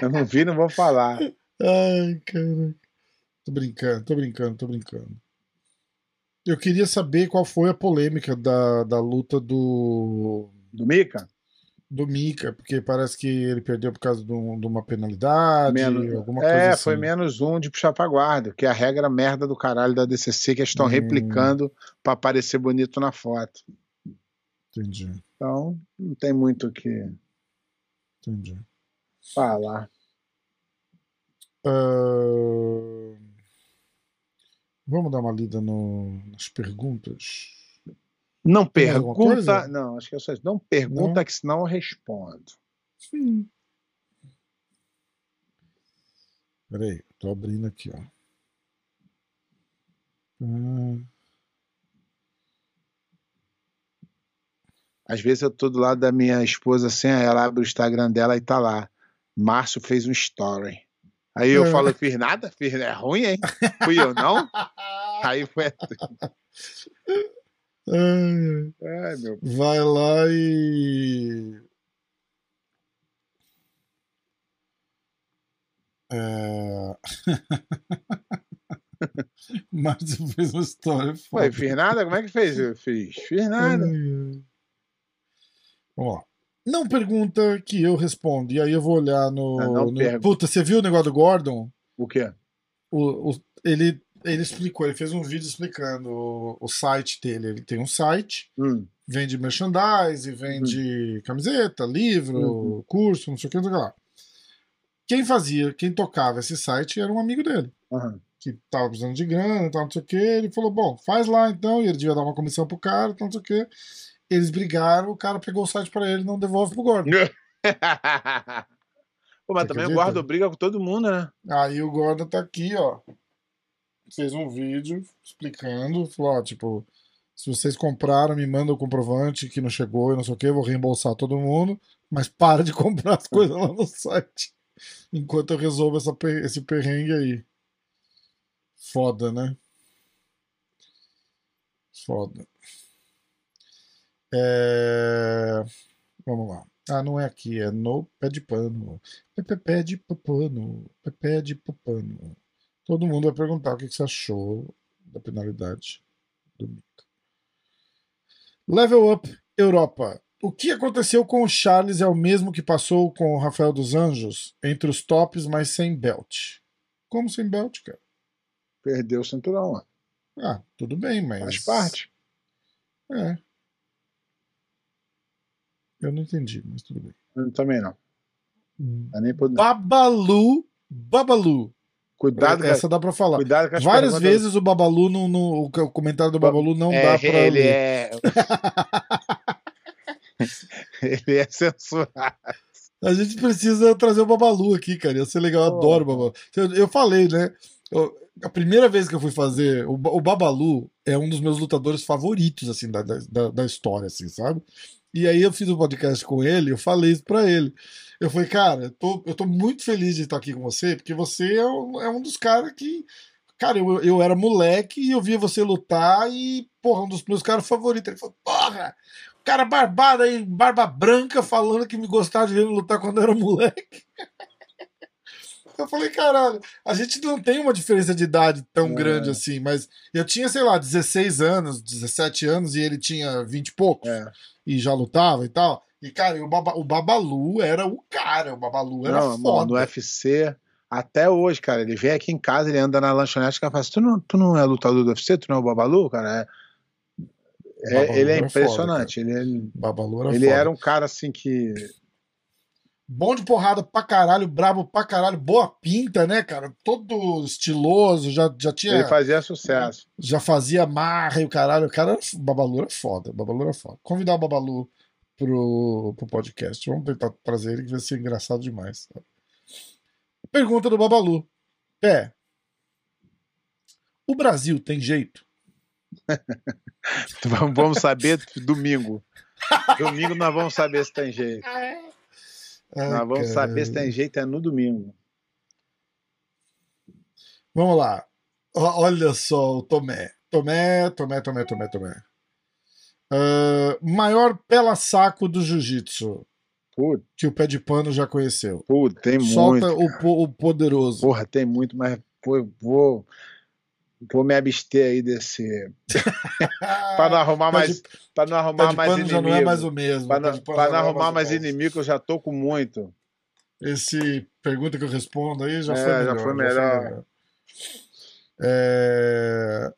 eu não vi, não vou falar. Ai, cara. Tô brincando, tô brincando, tô brincando. Eu queria saber qual foi a polêmica da, da luta do. Do Mika? Do Mika, porque parece que ele perdeu por causa de, um, de uma penalidade, menos, alguma é, assim. foi menos um de puxar pra guarda, que é a regra merda do caralho da DCC que eles estão hum. replicando para parecer bonito na foto. Entendi. Então, não tem muito o que Entendi. falar. Uh... Vamos dar uma lida no... nas perguntas. Não pergunta. Não, acho que é só isso. Não pergunta, não. que senão eu respondo. Sim. Peraí, tô abrindo aqui, ó. Hum. Às vezes eu tô do lado da minha esposa assim, aí ela abre o Instagram dela e tá lá. Márcio fez um story. Aí eu é. falo, fiz nada? Fiz, é ruim, hein? Fui eu, não? <laughs> aí foi. Ai, meu... Vai lá e. É... <laughs> Márcio fez uma história. Ué, fiz nada? Como é que fez? Eu fiz. Fiz nada. Ó. Não pergunta que eu respondo. E aí eu vou olhar no. Ah, no... Puta, você viu o negócio do Gordon? O quê? o, o, ele, ele explicou, ele fez um vídeo explicando o, o site dele. Ele tem um site, hum. vende merchandise, vende uhum. camiseta, livro, uhum. curso, não sei o que, não sei o que lá. Quem fazia, quem tocava esse site era um amigo dele. Uhum. Que tava precisando de grana, tal, não sei o que. Ele falou: bom, faz lá então. E ele devia dar uma comissão pro cara, tal, não sei o que. Eles brigaram, o cara pegou o site para ele e não devolve pro Gordon. <laughs> Pô, mas Você também acredita? o Gordon briga com todo mundo, né? Aí o Gordon tá aqui, ó. Fez um vídeo explicando, falou, ó, tipo, se vocês compraram, me manda o comprovante que não chegou e não sei o que, vou reembolsar todo mundo, mas para de <laughs> comprar as coisas lá no site. Enquanto eu resolvo essa, esse perrengue aí. Foda, né? Foda. É... Vamos lá. Ah, não é aqui, é no pé de pano. Pé de pano. Pé de pano. Todo mundo vai perguntar o que você achou da penalidade do Mika. Level Up Europa. O que aconteceu com o Charles é o mesmo que passou com o Rafael dos Anjos entre os tops, mas sem belt. Como sem belt, cara? Perdeu o cinturão, ó. Ah, tudo bem, mas. Faz parte. É. Eu não entendi, mas tudo bem. Eu também não. Hum. Nem pod... Babalu. Babalu. Cuidado, Essa dá pra falar. Cuidado Várias vezes o Babalu, o comentário do Babalu não é, dá pra. Ele ler. é. <laughs> ele é censurado. A gente precisa trazer o Babalu aqui, cara. Ia ser legal, eu adoro o Babalu. Eu, eu falei, né? Eu, a primeira vez que eu fui fazer. O, o Babalu é um dos meus lutadores favoritos, assim, da, da, da história, assim, sabe? E aí eu fiz um podcast com ele, eu falei isso pra ele. Eu falei, cara, eu tô, eu tô muito feliz de estar aqui com você, porque você é um, é um dos caras que. Cara, eu, eu era moleque e eu via você lutar e, porra, um dos meus caras favoritos. Ele falou, porra, cara barbado aí, barba branca, falando que me gostava de ver lutar quando eu era moleque. <laughs> Eu falei, caralho, a gente não tem uma diferença de idade tão é. grande assim, mas eu tinha, sei lá, 16 anos, 17 anos e ele tinha 20 e poucos. É. E já lutava e tal. E, cara, o, Baba, o Babalu era o cara, o Babalu era não, foda. no UFC, até hoje, cara, ele vem aqui em casa, ele anda na lanchonete e fala assim, tu não, tu não é lutador do UFC? Tu não é o Babalu, cara? É, é ele é impressionante. Foda, ele, é Babalu era ele foda. era um cara assim que Bom de porrada pra caralho, brabo pra caralho, boa pinta, né, cara? Todo estiloso, já, já tinha. Ele fazia sucesso. Já fazia marra e o caralho. O cara, o Babalu era foda. O Babalu era foda. Convidar o Babalu pro, pro podcast. Vamos tentar trazer ele, que vai ser engraçado demais. Pergunta do Babalu. É. O Brasil tem jeito? <laughs> vamos saber domingo. Domingo nós vamos saber se tem jeito. Ai, Nós vamos cara. saber se tem jeito é no domingo. Vamos lá. Olha só o Tomé. Tomé, Tomé, Tomé, Tomé, Tomé. Uh, maior pela-saco do jiu-jitsu. Que o pé de pano já conheceu. Puta, tem Solta muito. Solta o, o poderoso. Porra, tem muito, mas pô, vou, vou me abster aí desse. <laughs> para não arrumar mais. Para não arrumar mais inimigo. já não é mais o mesmo. Para não, não, não arrumar mais, mais inimigo, eu já tô com muito. Esse pergunta que eu respondo aí já é, foi melhor. Já foi melhor. Já foi melhor. É...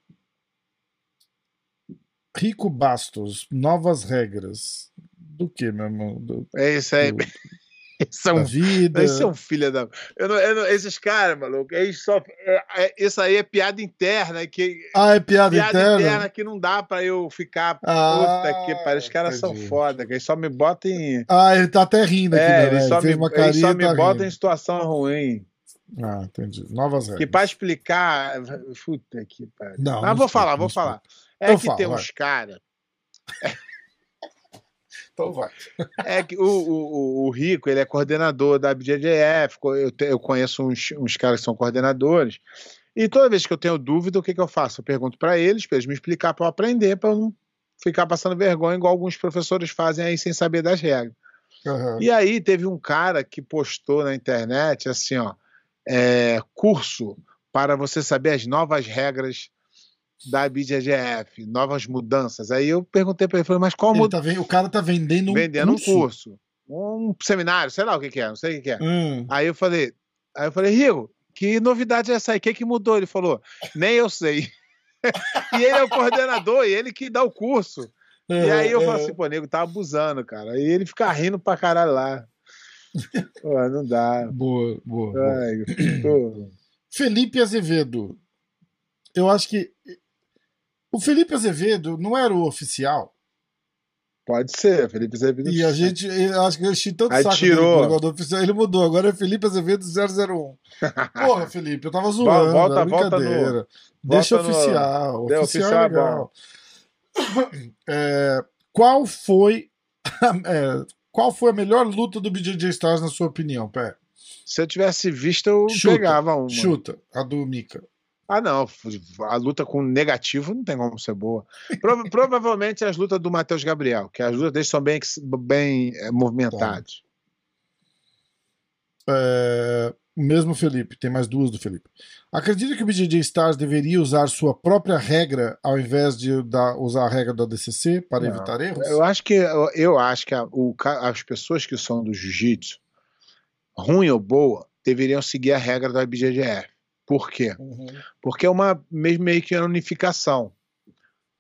Rico Bastos, novas regras. Do que, meu irmão? Do, é isso aí. Do... <laughs> Esse é um, vida. Esse é um filho da. Eu não, eu não, esses caras, maluco, eles só. É, é, isso aí é piada interna. Que, ah, é piada, piada interna? interna que não dá pra eu ficar. Ah, puta que pariu. Os caras são foda, que eles só me botam em. Ah, ele tá até rindo aqui, é, né? Ele só me, ele só me tá botam em situação ruim. Ah, entendi. Novas regras. Que pra explicar. Puta que pariu. Não, Mas não vou falar, vou falar. É então que fala, tem uns caras. <laughs> Então vai. <laughs> É que o, o, o Rico, ele é coordenador da BJJF, eu, eu conheço uns, uns caras que são coordenadores, e toda vez que eu tenho dúvida, o que, que eu faço? Eu pergunto para eles, para eles me explicar, para eu aprender, para eu não ficar passando vergonha, igual alguns professores fazem aí sem saber das regras. Uhum. E aí teve um cara que postou na internet assim, ó, é, curso para você saber as novas regras da BJGF, novas mudanças. Aí eu perguntei para ele, falei, mas qual mudança? Tá o cara tá vendendo um vendendo curso. um curso, um seminário, sei lá o que, que é, não sei o que, que é. Hum. Aí eu falei, aí eu falei, Rigo, que novidade é essa aí? O que, que mudou? Ele falou: Nem eu sei. <laughs> e ele é o coordenador, e ele que dá o curso. e aí eu falo assim, pô, nego tá abusando, cara. E ele fica rindo pra caralho lá. Pô, não dá. Boa, boa. Ai, boa. Felipe Azevedo. Eu acho que. O Felipe Azevedo não era o oficial. Pode ser, Felipe Azevedo. E a gente, acho que eu enchi tanto Aí saco tirou. do oficial, ele mudou, agora é Felipe Azevedo 001. <laughs> Porra, Felipe, eu tava zoando, volta, é volta brincadeira. Deixa volta no- oficial, Deu oficial, oficial é legal. <coughs> É, qual foi é, qual foi a melhor luta do BJJ Stars na sua opinião, Pé? Se eu tivesse visto, eu Chuta, pegava uma. Chuta, a do Mika. Ah, não. A luta com negativo não tem como ser boa. Prova- <laughs> provavelmente as lutas do Matheus Gabriel, que as lutas deles são bem, bem é, movimentadas. É, mesmo Felipe, tem mais duas do Felipe. Acredita que o BJJ Stars deveria usar sua própria regra ao invés de da- usar a regra da DCC para Não. evitar erros? Eu acho que, eu, acho que a- o as pessoas que são do jiu-jitsu, ruim ou boa, deveriam seguir a regra da IBJJF. Por quê? Uhum. Porque é uma meio meio que uma unificação.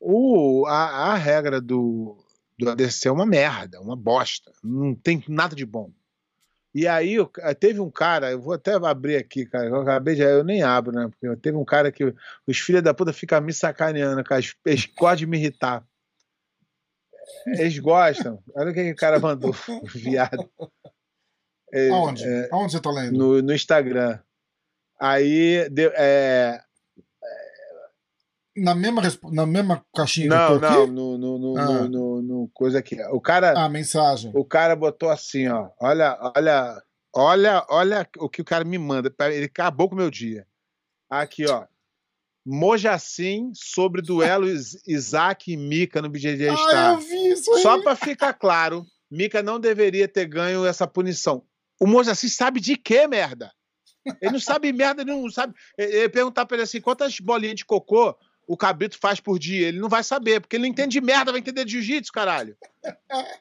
O, a, a regra do, do ADC é uma merda, uma bosta. Não tem nada de bom. E aí teve um cara, eu vou até abrir aqui, cara. Eu acabei de. Eu nem abro, né? Porque teve um cara que os filhos da puta ficam me sacaneando, cara. Eles- gostam de me irritar. Eles gostam. Olha o que, que o cara mandou, <laughs> viado. É, Aonde? é, Aonde você tá lendo? no, no Instagram. Aí deu- é, Na, mesma, na mesma caixinha Não, que eu tô não, aqui? no, no, no, Ah. no, no- no coisa aqui. O cara, Ah, mensagem. o cara botou assim, ó. Olha, olha, olha, olha o que o cara me manda. Ele acabou com o meu dia. Aqui, ó. Mojacim sobre duelo Is- Isaac e Mika no BJJ Ah, eu vi isso aí. Só pra ficar claro, Mika não deveria ter ganho essa punição. O Mojacim sabe de quê, merda? Ele não sabe merda, ele não sabe. Ele perguntar pra ele assim: quantas bolinhas de cocô o cabrito faz por dia? Ele não vai saber, porque ele não entende de merda, vai entender de jiu-jitsu, caralho. <laughs>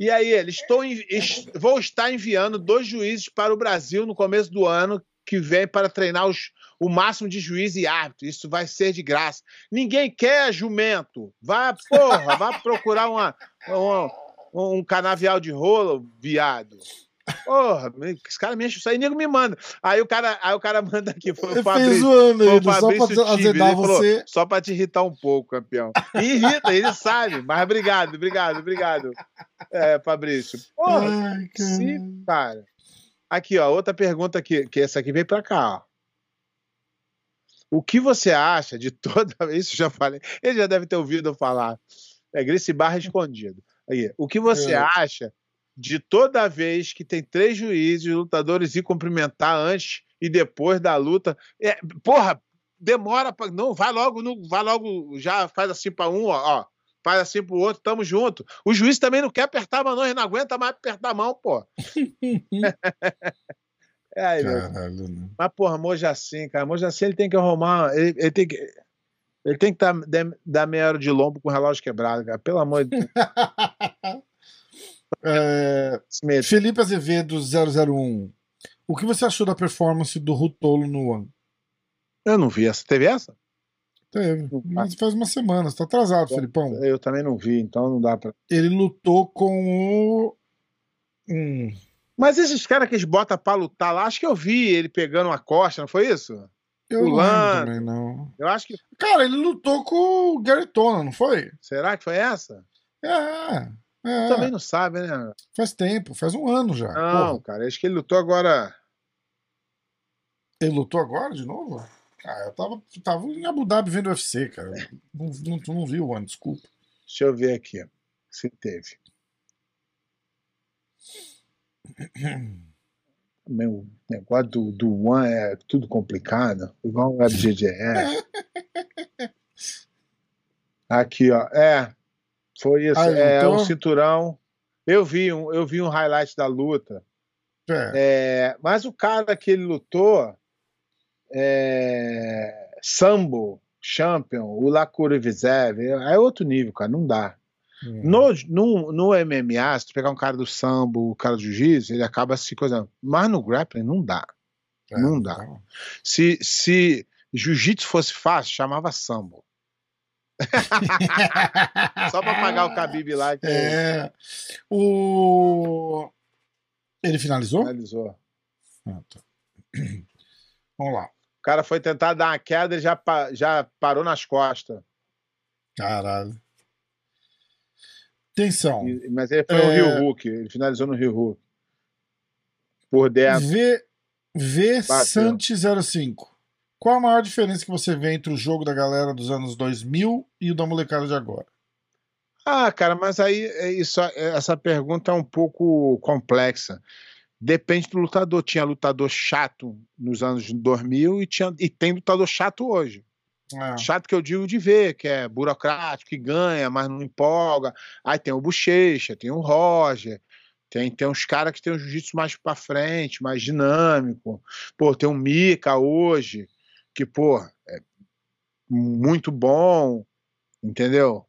E aí, ele, estou envi- es- vou estar enviando dois juízes para o Brasil no começo do ano que vem para treinar os- o máximo de juiz e árbitro. Isso vai ser de graça. Ninguém quer jumento. Vá, porra, vá procurar uma, uma- um canavial de rolo, viado. Porra, esse cara me enche isso aí, nego me manda. Aí o cara, aí o cara manda aqui, foi o Fabrício. zoando Foi o ele, só Fabrício pra Tive, azedar falou, você. só pra te irritar um pouco, campeão. E irrita, ele sabe. Mas obrigado, obrigado, obrigado. É, Fabrício. Porra, Ai, cara. sim, cara. Aqui, ó, outra pergunta aqui, que essa aqui veio pra cá, ó. O que você acha de toda <laughs> Isso já falei. Ele já deve ter ouvido eu falar. É Gracie Barra escondido. Aí, o que você É. acha de toda vez que tem três juízes, lutadores ir cumprimentar antes e depois da luta? É, porra, demora pra, não vai logo, não vai logo, já faz assim para um, ó, ó, faz assim pro outro, tamo junto. O juiz também não quer apertar a mão, não, ele não aguenta mais apertar a mão, pô. <laughs> é aí. Caralho, né? Mas, porra, Mojacim, cara, Mojacim ele tem que arrumar. Ele, ele tem que. Ele tem que tá, dar, dar meia hora de lombo com o relógio quebrado, cara. Pelo amor de Deus. <laughs> É. Felipe Azevedo 001. O que você achou da performance do Rutolo no One? Eu não vi essa. Teve essa? Teve, mas faz uma semana, você tá atrasado, Felipão. Eu também não vi, então não dá pra. Ele lutou com o. Hum, Mas esses caras que eles botam pra lutar lá, acho que eu vi ele pegando uma costa, não foi isso? eu não Pulando. lembro também, não. Eu acho que. Cara, ele lutou com o Gary Tona, não foi? Será que foi essa? É, é. Também não sabe, né? Faz tempo, faz um ano já. Não, Porra, cara. Acho que ele lutou agora. ele lutou agora de novo? Ah, eu tava, tava em Abu Dhabi vendo UFC, cara. Não, não, tu não viu o ano, desculpa. Deixa eu ver aqui. Se teve. Meu negócio do, do One é tudo complicado. Igual o WebGGF. <laughs> Aqui, ó. É. Foi isso. Ah, é um cinturão. Eu vi um, eu vi um highlight da luta. É, É, mas o cara que ele lutou, é, Sambo, Champion, o Lakurivizev, é outro nível, cara, não dá. hum. No, no, no MMA, se tu pegar um cara do Sambo, o cara do Jiu-Jitsu, ele acaba se coisando. Mas no grappling não dá. É, não dá. Tá se, se jiu-jitsu fosse fácil, chamava sambo. <laughs> Só para pagar o Khabib lá. Que... É. O... Ele finalizou? Finalizou. Ah, tá. <clears throat> Vamos lá. O cara foi tentar dar uma queda e já, já parou nas costas. Caralho. Atenção. mas ele foi é... no Rio Hulk. Ele finalizou no Rio Hulk. Por dentro. V, v Santi 05. Qual a maior diferença que você vê entre o jogo da galera dos anos 2000 e o da molecada de agora? Ah, cara, mas aí é isso, é, essa pergunta é um pouco complexa. Depende do lutador. Tinha lutador chato nos anos 2000 e, tinha, e tem lutador chato hoje. É. Chato que eu digo de ver, que é burocrático, que ganha, mas não empolga. Aí tem o Bochecha, tem o Roger, tem, tem uns caras que tem um jiu-jitsu mais para frente, mais dinâmico. Pô, tem o Mika hoje, que, pô, é muito bom, entendeu?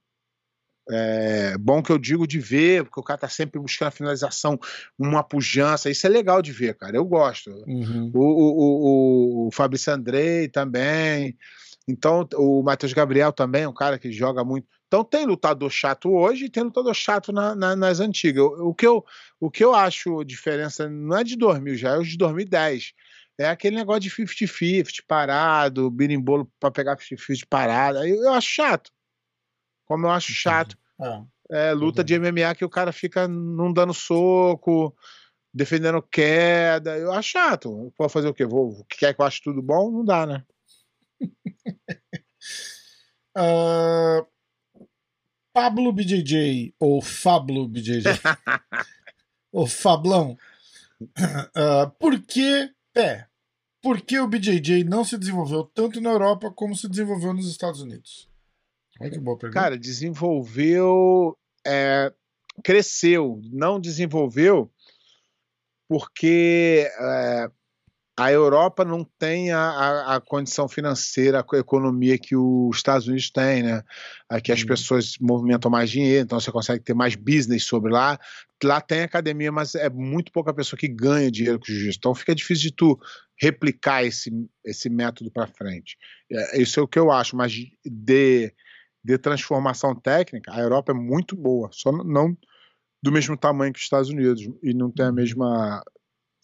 É bom que eu digo de ver, porque o cara tá sempre buscando a finalização, uma pujança. Isso é legal de ver, cara. Eu gosto. Uhum. O, o, o, o Fabrício Andrei também. Então, o Matheus Gabriel também, um cara que joga muito. Então, tem lutador chato hoje e tem lutador chato na, na, nas antigas. O, o, que eu, o que eu acho diferença não é de 2000 já, é os de 2010. É aquele negócio de 50-50, parado, birimbolo para pegar 50-50 parado. Eu, eu acho chato. Como eu acho chato. É, é luta de MMA que o cara fica não dando soco, defendendo queda. Eu acho chato. Pode fazer o quê? Vou, quer que eu ache tudo bom? Não dá, né? uh, <laughs> Pablo BJJ ou Fablo BJJ <laughs> ou Fablão. Uh, por que é. Por que o BJJ não se desenvolveu tanto na Europa como se desenvolveu nos Estados Unidos? Olha que boa pergunta. Cara, desenvolveu. É, cresceu, não desenvolveu porque é, a Europa não tem a, a, a, condição financeira, a economia que os Estados Unidos têm, né? Aqui as pessoas movimentam mais dinheiro, então você consegue ter mais business sobre lá. Lá tem academia, mas é muito pouca pessoa que ganha dinheiro com o jiu-jitsu. Então fica difícil de tu replicar esse, esse método para frente. É, isso é o que eu acho, mas de, de transformação técnica, a Europa é muito boa, só não do mesmo tamanho que os Estados Unidos e não tem a mesma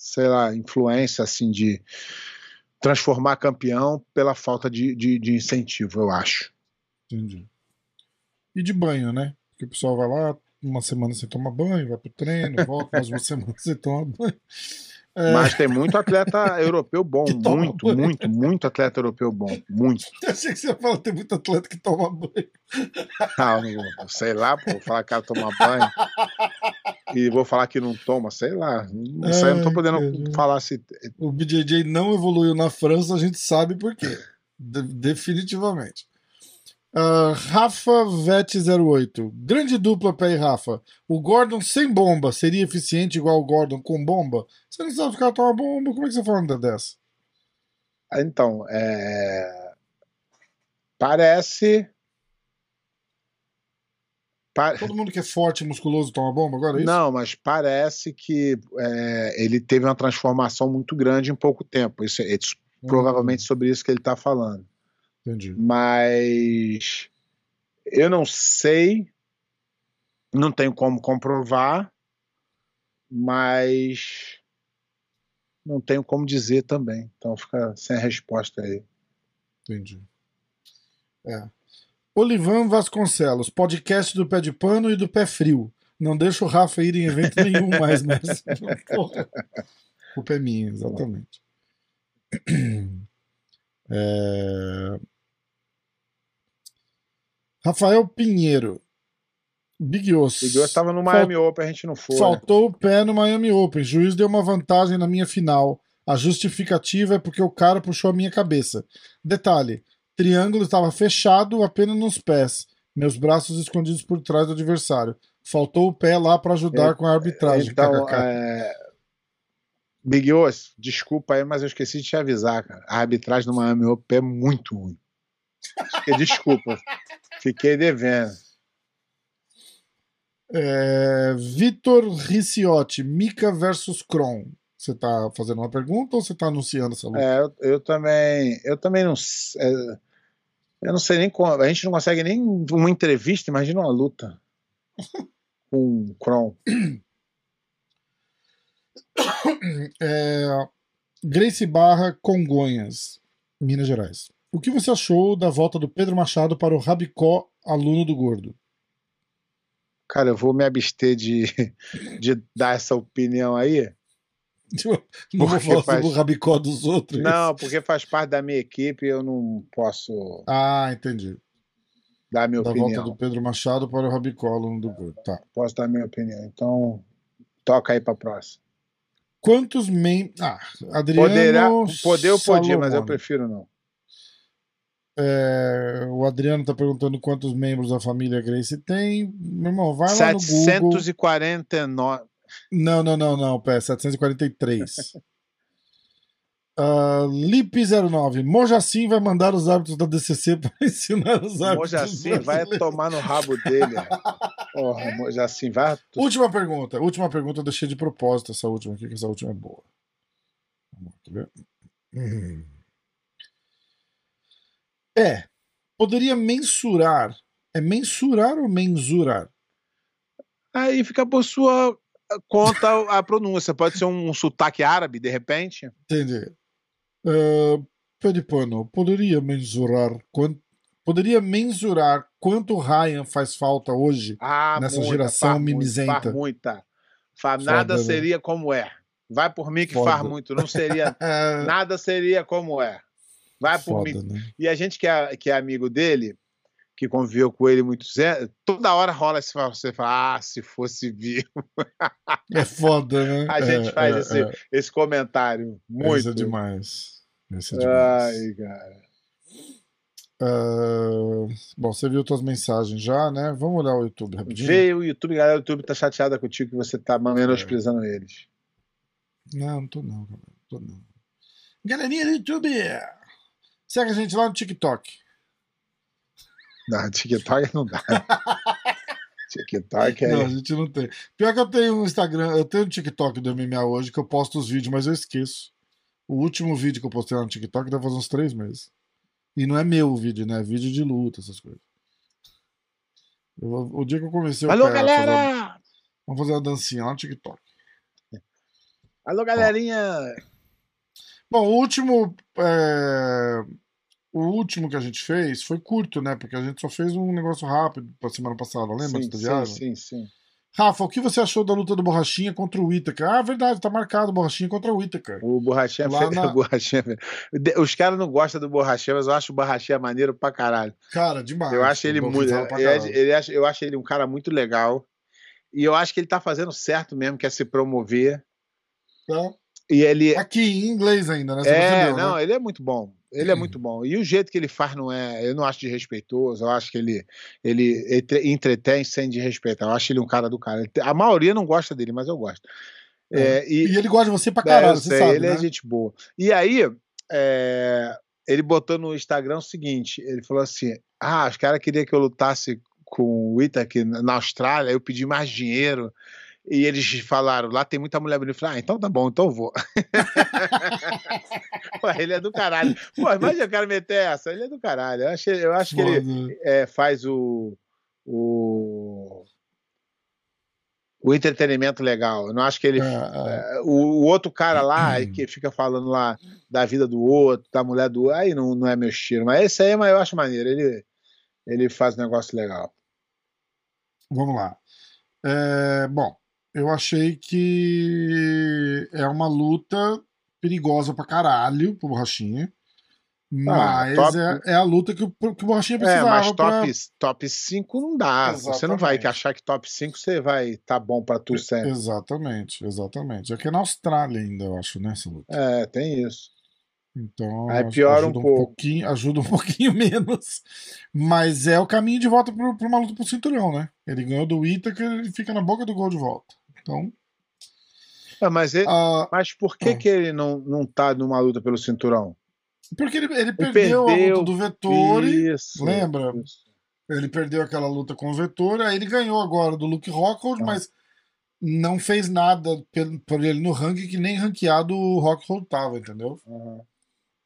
sei lá, influência assim de transformar campeão pela falta de, de, de incentivo, eu acho. Entendi. E de banho, né? Porque o pessoal vai lá, uma semana você toma banho, vai pro treino, volta, mais uma <laughs> semana você toma banho. É... Mas tem muito atleta europeu bom, <laughs> muito, banho. muito, muito atleta europeu bom, muito. <laughs> Eu achei que você ia falar tem muito atleta que toma banho. Ah, sei lá, pô, falar que cara toma banho e vou falar que não toma, sei lá. Isso aí eu não tô podendo cara. falar se. O BJJ não evoluiu na França, a gente sabe por quê. De definitivamente. Uh, Rafa Vet08. Grande dupla Pé e Rafa. O Gordon sem bomba seria eficiente igual o Gordon com bomba? Você não sabe ficar tomar bomba, como é que você fala uma dessa? Então, é... parece. Todo mundo que é forte e musculoso toma bomba agora, é isso? Não, mas parece que é, ele teve uma transformação muito grande em pouco tempo. Isso, é, isso hum. provavelmente sobre isso que ele está falando. Entendi. Mas eu não sei, não tenho como comprovar, mas não tenho como dizer também. Então fica sem resposta aí. Entendi. É. Olivan Vasconcelos, podcast do Pé de Pano e do Pé Frio. Não deixa o Rafa ir em evento nenhum mais, <laughs> mas. Porra. Culpa é minha, exatamente. É... Rafael Pinheiro. Big Osso. Big Osso estava no Miami. Open, a gente não foi. Faltou o pé no Miami Open. Juiz deu uma vantagem na minha final. A justificativa é porque o cara puxou a minha cabeça. Detalhe: triângulo estava fechado apenas nos pés, meus braços escondidos por trás do adversário. Faltou o pé lá para ajudar é, com a arbitragem. Então, é... Big Osso, desculpa aí, mas eu esqueci de te avisar, cara. A arbitragem do Miami Open é muito ruim. Desculpa. <laughs> Fiquei devendo. É, Vitor Ricciotti, Mika versus Kron. Você tá fazendo uma pergunta ou você tá anunciando essa luta? É, eu, eu também. Eu também não. É, eu não sei nem como. A gente não consegue nem uma entrevista, imagina uma luta <laughs> com o Kron. É, Grace Barra Congonhas, Minas Gerais. O que você achou da volta do Pedro Machado para o Rabicó, aluno do Gordo? Cara, eu vou me abster de, <laughs> de dar essa opinião aí. <laughs> Não vou falar faz... sobre o Rabicó dos outros. Não, porque faz parte da minha equipe eu não posso. Ah, entendi. Dar minha da opinião. volta do Pedro Machado para o Rabicó, aluno do Gordo. Tá. Posso dar minha opinião. Então, toca aí para próxima. Quantos membros. Ah, Adriano. Poderá, poder eu podia, mas eu prefiro não. É, o Adriano está perguntando quantos membros da família Grace tem. Meu irmão, vai 749. lá no Google. 749. Não, não, não, não, pé, 743. Uh, Lip09. Mojacim vai mandar os árbitros da DCC <laughs> para ensinar os árbitros. Mojacim vai tomar no rabo dele. <laughs> Porra, Mojacim vai. Última pergunta. Última pergunta, eu deixei de propósito essa última aqui, que essa última é boa. Hum. É. Poderia mensurar. É mensurar ou mensurar? Aí fica por sua conta a pronúncia. Pode ser um sotaque árabe, de repente. Entendi. Uh, Pedipano, poderia mensurar quanto, poderia mensurar quanto Ryan faz falta hoje ah, nessa muita, geração faz mimizenta? Faz muita. Faz, nada Foda, né? seria como é. Vai por mim que Foda. faz muito. Não seria. <laughs> nada seria como é. Vai por Foda, mim. Né? E a gente que é, que é amigo dele, que conviveu com ele muito toda hora rola esse você fala, ah, se fosse vivo. É foda, né? <laughs> A gente é, faz é, esse, é. esse comentário muito. Isso é demais. Isso é demais. Ai, cara. Uh, bom, você viu suas mensagens já, né? Vamos olhar o YouTube rapidinho. Veio o YouTube, galera. O YouTube tá chateada contigo que você tá menosprezando é. eles. Não, não tô não, não tô não. Galerinha do YouTube, segue a gente lá no TikTok. Não, TikTok não dá. <laughs> TikTok é. Não, a gente não tem. Pior que eu tenho um Instagram, eu tenho um TikTok do MMA hoje que eu posto os vídeos, mas eu esqueço. O último vídeo que eu postei lá no TikTok deve fazer uns três meses. E não é meu o vídeo, né? É vídeo de luta, essas coisas. Eu, o dia que eu comecei Alô, galera! Fazer, vamos fazer uma dancinha lá no TikTok. Alô, galerinha! Bom, o último. É o último que a gente fez foi curto, né? Porque a gente só fez um negócio rápido pra semana passada, lembra? Sim, sim, sim, sim. Rafa, o que você achou da luta do Borrachinha contra o Whittaker? Ah, verdade, tá marcado o Borrachinha contra o Whittaker. O Borrachinha, Lá na... <laughs> Borrachinha Os caras não gostam do Borrachinha, mas eu acho o Borrachinha maneiro pra caralho. Cara, demais. Eu acho ele muito. Ele, ele, eu acho ele um cara muito legal. E eu acho que ele tá fazendo certo mesmo, que é se promover. É. E ele... Aqui em inglês ainda, né? Você é, não, né? ele é muito bom. Ele é muito bom. E o jeito que ele faz não é. Eu não acho de respeitoso. Eu acho que ele, ele entretém sem de respeitar. Eu acho ele um cara do cara. A maioria não gosta dele, mas eu gosto. É, é, e, e, ele gosta de você pra caralho, é, você sei, sabe. Ele é né? é gente boa. E aí, é, ele botou no Instagram o seguinte: ele falou assim: Ah, os caras queriam que eu lutasse com o Ita na Austrália, eu pedi mais dinheiro. E eles falaram, lá tem muita mulher bonita. Eu falei, ah, então tá bom, então eu vou. <laughs> Pô, ele é do caralho. Pô, imagina o cara meter essa. Ele é do caralho. Eu acho, eu acho que ele é, faz o, o, o entretenimento legal. Eu não acho que ele. É, é. O, o, outro cara lá <clears throat> que fica falando lá da vida do outro, da mulher do outro, aí não, não é meu estilo. Mas esse aí eu acho maneiro. Ele, ele faz um negócio legal. Vamos lá. É, bom, eu achei que é uma luta perigosa pra caralho pro Borrachinha. Ah, mas ah, top... é, é, a luta que o, que o Borrachinha precisava. É, mas top, pra... top 5 não dá. Exatamente. Você não vai achar que top 5 você vai tá bom pra tu sempre. Exatamente, exatamente. Aqui é na Austrália ainda, eu acho, né, essa luta. É, tem isso. Então, Aí piora um, um pouco. pouquinho, ajuda um <laughs> pouquinho menos. Mas é o caminho de volta para uma luta pro cinturão, né? Ele ganhou do Itaker e fica na boca do gol de volta. Então. É, mas, ele, uh, mas por que, uh, que ele não, não tá numa luta pelo cinturão? Porque ele, ele, perdeu, perdeu, a luta do Vettori. Isso, lembra? Isso. Ele perdeu aquela luta com o Vettori, aí ele ganhou agora do Luke Rockhold, ah. mas não fez nada por ele no ranking que nem ranqueado o Rockhold tava, entendeu?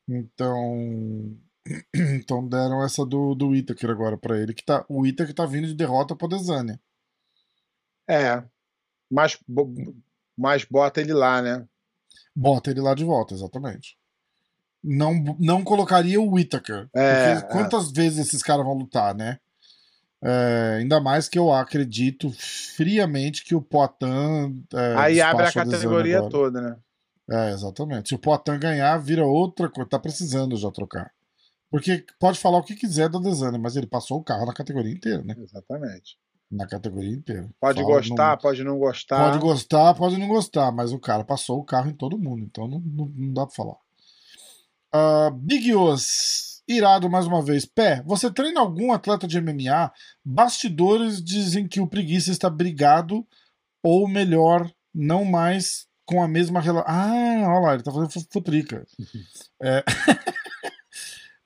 Então. <clears throat> Então deram essa do, do Itaker agora para ele, que tá, o Itaker tá vindo de derrota pra Desânia. É. Mas, mas bota ele lá, né? Bota ele lá de volta, exatamente. Não, não colocaria o Whittaker. É, porque é. quantas é. vezes esses caras vão lutar, né? É, ainda mais que eu acredito friamente que o Poitin. É, Aí abre a categoria toda, né? É, exatamente. Se o Poitin ganhar, vira outra coisa. Tá precisando já trocar. Porque pode falar o que quiser do Desane, mas ele passou o carro na categoria inteira, né? Exatamente. Na categoria inteira. Pode Fala, gostar, não... pode não gostar. Pode gostar, pode não gostar, mas o cara passou o carro em todo mundo, então não, não, não dá pra falar. Uh, Big Os Irado mais uma vez. Pé, você treina algum atleta de MMA? Bastidores dizem que o preguiça está brigado, ou melhor, não mais com a mesma relação. Ah, olha lá, ele tá fazendo futrica. <laughs> é...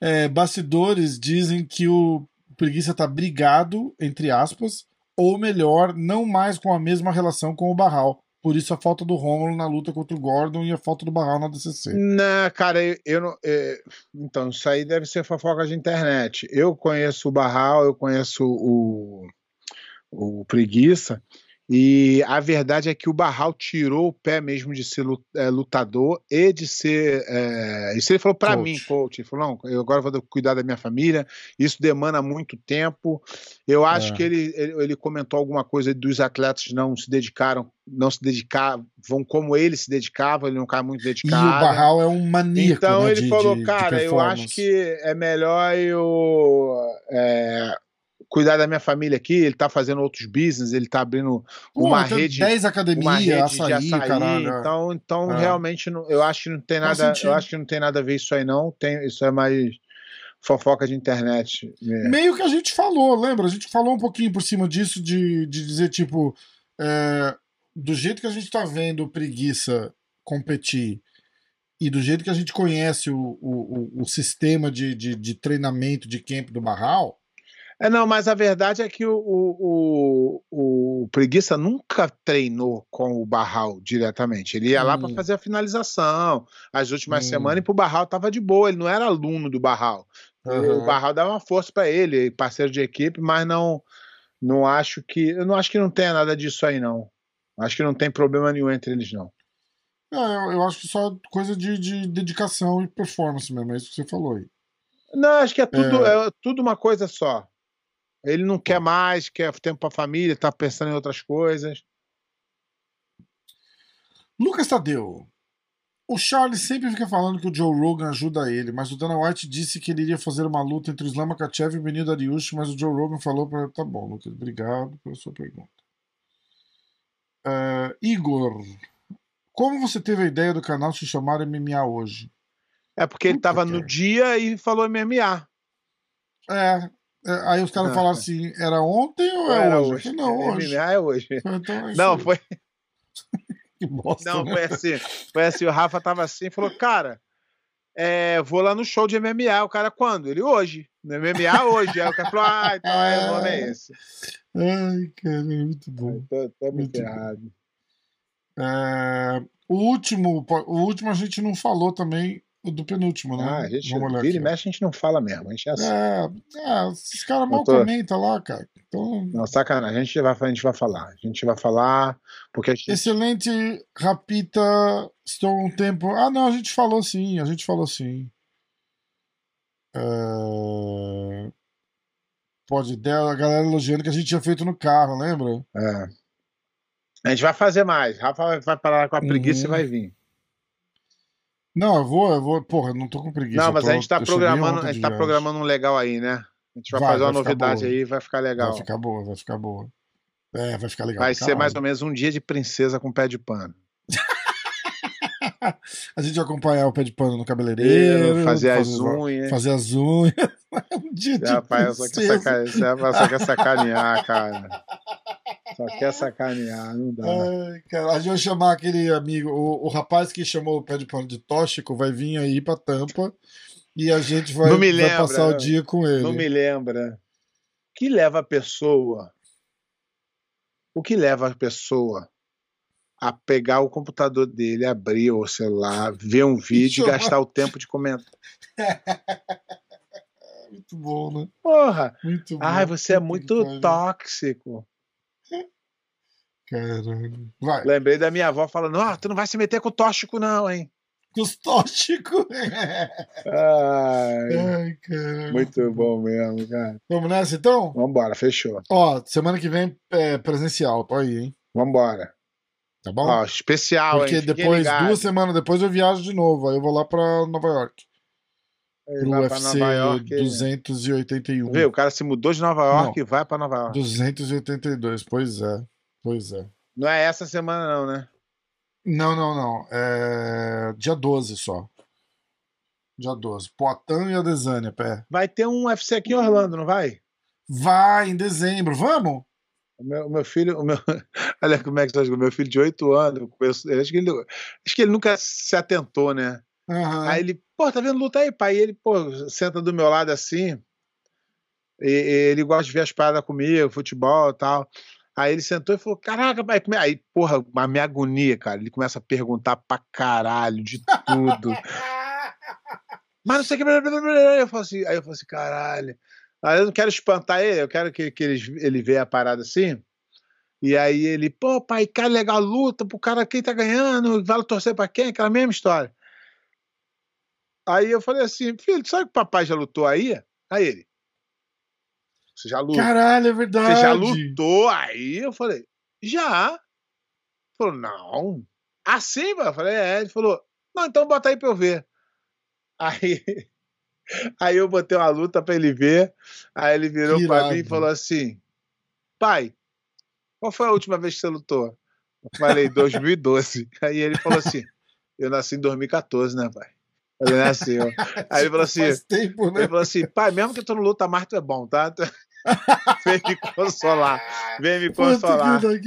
<laughs> é, bastidores dizem que o preguiça está brigado, entre aspas, ou melhor, não mais com a mesma relação com o Barral. Por isso a falta do Rômulo na luta contra o Gordon e a falta do Barral na DCC. Não, cara, eu, eu não. É, então, isso aí deve ser fofoca de internet. Eu conheço o Barral, eu conheço o, o Preguiça. E a verdade é que o Barral tirou o pé mesmo de ser é, lutador e de ser. É, isso ele falou para mim, coach. Ele falou: não, eu agora vou cuidar da minha família, isso demanda muito tempo. Eu acho é. que ele, ele, ele, comentou alguma coisa dos atletas não se dedicaram, não se dedicavam como ele se dedicava, ele não cai muito dedicado. E o Barral é um maníaco. Então né, ele de, falou: de, cara, de eu acho que é melhor eu. É, cuidar da minha família aqui, ele tá fazendo outros business, ele tá abrindo uma Pô, rede. 10 academias, açaí, açaí, caralho. Então, então é. realmente não, eu acho que não tem nada, eu acho que não tem nada a ver isso aí não, tem, isso é mais fofoca de internet. Mesmo. Meio que a gente falou, lembra? A gente falou um pouquinho por cima disso de, de dizer tipo, é, do jeito que a gente tá vendo preguiça competir e do jeito que a gente conhece o, o, o sistema de, de, de treinamento de camp do Barral, é, não, mas a verdade é que o, o, o, o Preguiça nunca treinou com o Barral diretamente. Ele ia hum. lá para fazer a finalização. As últimas hum. semanas, e pro Barral tava de boa, ele não era aluno do Barral. Uhum. O Barral dava uma força para ele, parceiro de equipe, mas não não acho que eu não acho que não tenha nada disso aí não. Acho que não tem problema nenhum entre eles não. É, eu acho que só coisa de, de dedicação e performance mesmo, é isso que você falou aí. Não, acho que é tudo, é... é tudo uma coisa só. Ele não quer mais, quer tempo para a família, está pensando em outras coisas. Lucas Tadeu. O Charles sempre fica falando que o Joe Rogan ajuda ele, mas o Dana White disse que ele iria fazer uma luta entre o Islam Makachev e o Benil Dariush, mas o Joe Rogan falou para tá bom, Lucas, obrigado pela sua pergunta. Uh, Igor, como você teve a ideia do canal se chamar MMA hoje? É porque Puta ele estava no dia e falou MMA. É, é, aí os caras falaram assim: era ontem ou é hoje? hoje? Não, hoje. É hoje. Então, é não, foi. <laughs> que bosta. Não, né? foi assim. Foi assim: o Rafa tava assim e falou: cara, é, vou lá no show de MMA. O cara, quando? Ele, hoje. No MMA, hoje. Aí o cara falou: ah, <laughs> então é, o nome é esse. Ai, cara, é muito bom. Tô, tô muito, muito errado. É, o último, o último a gente não falou também do penúltimo, né? Ah, a gente Vamos vira e mexe, a gente não fala mesmo. A gente é, assim. é, é esses caras mal tô... comentam lá, cara. Então... Não, sacanagem, a gente, vai, a gente vai falar. A gente vai falar, porque gente... Excelente, Rapita, estou um tempo... Ah, não, a gente falou sim, a gente falou sim. É... Pode dela, a galera elogiando que a gente tinha feito no carro, lembra? É. A gente vai fazer mais. Rafa vai parar com a preguiça uhum. e vai vir. Não, eu vou, eu vou. Porra, não tô com preguiça. Não, mas tô, a gente tá programando, a gente tá programando um legal aí, né? A gente vai, vai fazer uma novidade aí, vai ficar legal. Vai ficar boa, vai ficar boa. É, vai ficar legal. Vai ser mais ou menos um dia de princesa com pé de pano. <laughs> a gente vai acompanhar o pé de pano no cabeleireiro, fazer, fazer as unhas. Fazer as unhas. <laughs> um dia de rapaz, só quer, saca... só quer sacanear, <laughs> cara. Só quer sacanear, não dá. Ai, cara, a gente vai chamar aquele amigo, o, o rapaz que chamou o pé de pano de tóxico vai vir aí pra tampa e a gente vai, lembra, vai passar o dia com ele. Não me lembra. O que leva a pessoa? O que leva a pessoa a pegar o computador dele, abrir o celular, ver um vídeo e gastar o tempo de comentar. <laughs> Muito bom, né? Porra! Muito bom. Ai, você é muito tóxico. Caralho. Vai. Lembrei da minha avó falando: Ó, oh, tu não vai se meter com o tóxico, não, hein? Com os tóxicos. <laughs> Ai, Ai, caralho. muito bom mesmo, cara. Vamos nessa então? Vambora, fechou. Ó, semana que vem é presencial, tô aí, hein? Vambora. Tá bom? Ó, especial, Porque hein? Depois, duas semanas depois, eu viajo de novo. Aí eu vou lá pra Nova York. Ele pra UFC York. 281. Vê, o cara se mudou de Nova York e vai pra Nova York. 282, pois é. Pois é. Não é essa semana, não, né? Não, não, não. É dia 12 só. Dia 12. Poitin e Adesanya, pé. Vai ter um UFC aqui em Orlando, não vai? Vai, em dezembro. Vamos? O meu, o meu filho, o meu, <laughs> olha como é que o meu filho de 8 anos, acho que, ele, acho que ele nunca se atentou, né? Uhum. Aí ele, pô, tá vendo luta aí, pai? E ele, pô, senta do meu lado assim. E, e ele gosta de ver as paradas comigo, futebol e tal. Aí ele sentou e falou: Caraca, pai, como é? Aí, porra, a minha agonia, cara. Ele começa a perguntar pra caralho de tudo. <laughs> Mas não sei o que. Eu falo assim, aí eu falo assim: caralho. Aí eu não quero espantar ele, eu quero que, que ele, ele veja a parada assim. E aí ele, pô, pai, cara, legal, luta pro cara, quem tá ganhando, vale torcer pra quem? Aquela mesma história. Aí eu falei assim, filho, sabe que o papai já lutou aí? Aí ele. Você já lutou? Caralho, é verdade. Você já lutou aí? Eu falei, já. Ele falou, não. Assim, mano? Eu falei, é. Ele falou, não, então bota aí pra eu ver. <laughs> Aí, aí eu botei uma luta pra ele ver. Aí ele virou Que pra irado. mim e falou assim: Pai, qual foi a última vez que você lutou? Eu falei, 2012. <laughs> Aí ele falou assim: Eu nasci em 2014, né, pai? Ele nasceu. Aí ele falou assim: Faz tempo, né? ele falou assim, pai, mesmo que tu não luta mais, tu é bom, tá? <laughs> Vem me consolar. Vem me consolar. Vem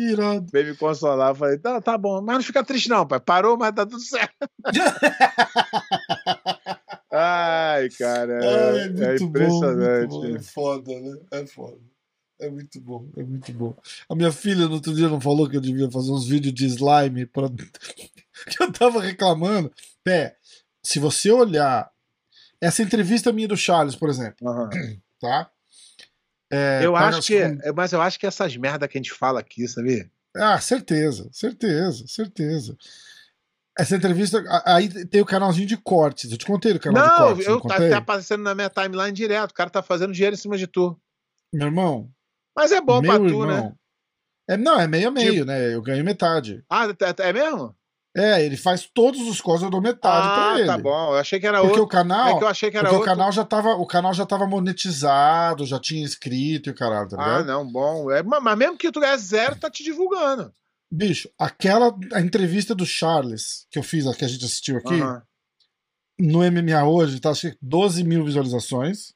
me consolar. Eu falei, tá, tá bom. Mas não fica triste, não, pai. Parou, mas tá tudo certo. <laughs> Ai, cara. É, é muito é bom, impressionante. muito bom. É foda, né? É foda. É muito bom, é muito bom. A minha filha no outro dia não falou que eu devia fazer uns vídeos de slime pra... <laughs> que eu tava reclamando. Pé, se você olhar essa entrevista minha do Charles, por exemplo, Aham. <clears throat> tá? É, eu para acho as que. com- Mas eu acho que essas merda que a gente fala aqui, sabia? Ah, certeza, certeza, certeza. Essa entrevista, aí tem o canalzinho de cortes. Eu te contei do canal de Não, cortes. eu não tá, contei? tá aparecendo na minha timeline direto. O cara tá fazendo dinheiro em cima de tu. Meu irmão, Mas é bom pra tu, irmão. né? É, não, é meio a meio, Tipo- né? Eu ganho metade. Ah, é- é mesmo? É, ele faz todos os cores, eu dou metade pra Ah, ele. tá bom. Eu achei que era Porque outro. o canal, É que eu achei que era porque o outro. canal já tava, o canal já tava monetizado, já tinha inscrito e o caralho, tá Ah, ligado? não, bom. É, mas mesmo que tu ganhe zero, tá te divulgando. Bicho, aquela a entrevista do Charles que eu fiz, que a gente assistiu aqui, Aham. no MMA hoje, tá acho que 12 mil visualizações.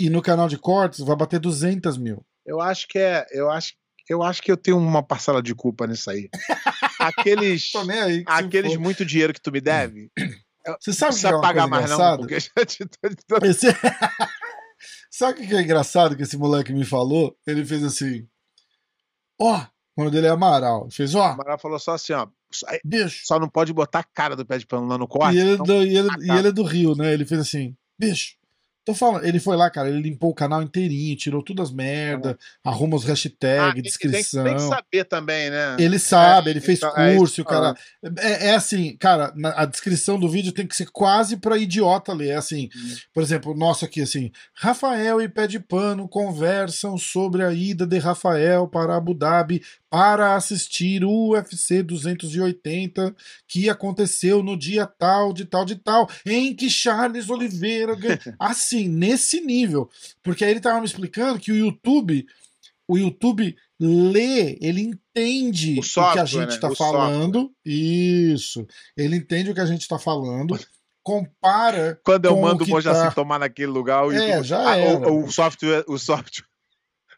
E no canal de cortes vai bater 200 mil. Eu acho que é. Eu acho, eu acho que eu tenho uma parcela de culpa nisso aí. <laughs> Aqueles. <laughs> Aí. aqueles muito dinheiro que tu me deve. <clears throat> Você Não sabe o que é uma pagar mais, não, engraçada? porque já te Esse... <laughs> Sabe o que é engraçado que esse moleque me falou? Ele fez assim: Ó, o nome dele é Amaral. Ele fez: Ó, Amaral falou só assim, ó. só- bicho. Só não pode botar a cara do pé de pano lá no corte. E ele, senão- do- e, ele, e ele é do Rio, né? Ele fez assim: Bicho, tô falando. Ele foi lá, cara, ele limpou o canal inteirinho, tirou todas as merda, arruma os Ah, hashtags, tem, que- tem descrição. tem que saber também, né? Ele sabe, É, ele fez então, é curso, isso o cara. É, é assim, cara, na- a descrição do vídeo tem que ser quase pra idiota ler. É assim, Hum. por exemplo, nosso aqui, assim, Rafael e Pé de Pano conversam sobre a ida de Rafael para Abu Dhabi para assistir o UFC 280 que aconteceu no dia tal, de tal, de tal, em que Charles Oliveira ganhou. <laughs> Assim, nesse nível. Porque aí ele tava me explicando que o YouTube, o YouTube lê, ele entende O o, que software, a gente né? está O falando. Isso. Ele entende o que a gente está falando, compara. Quando eu mando o que Mojaci tá- tomar naquele lugar, o, É, YouTube- já Ah, era. o, o software, o software,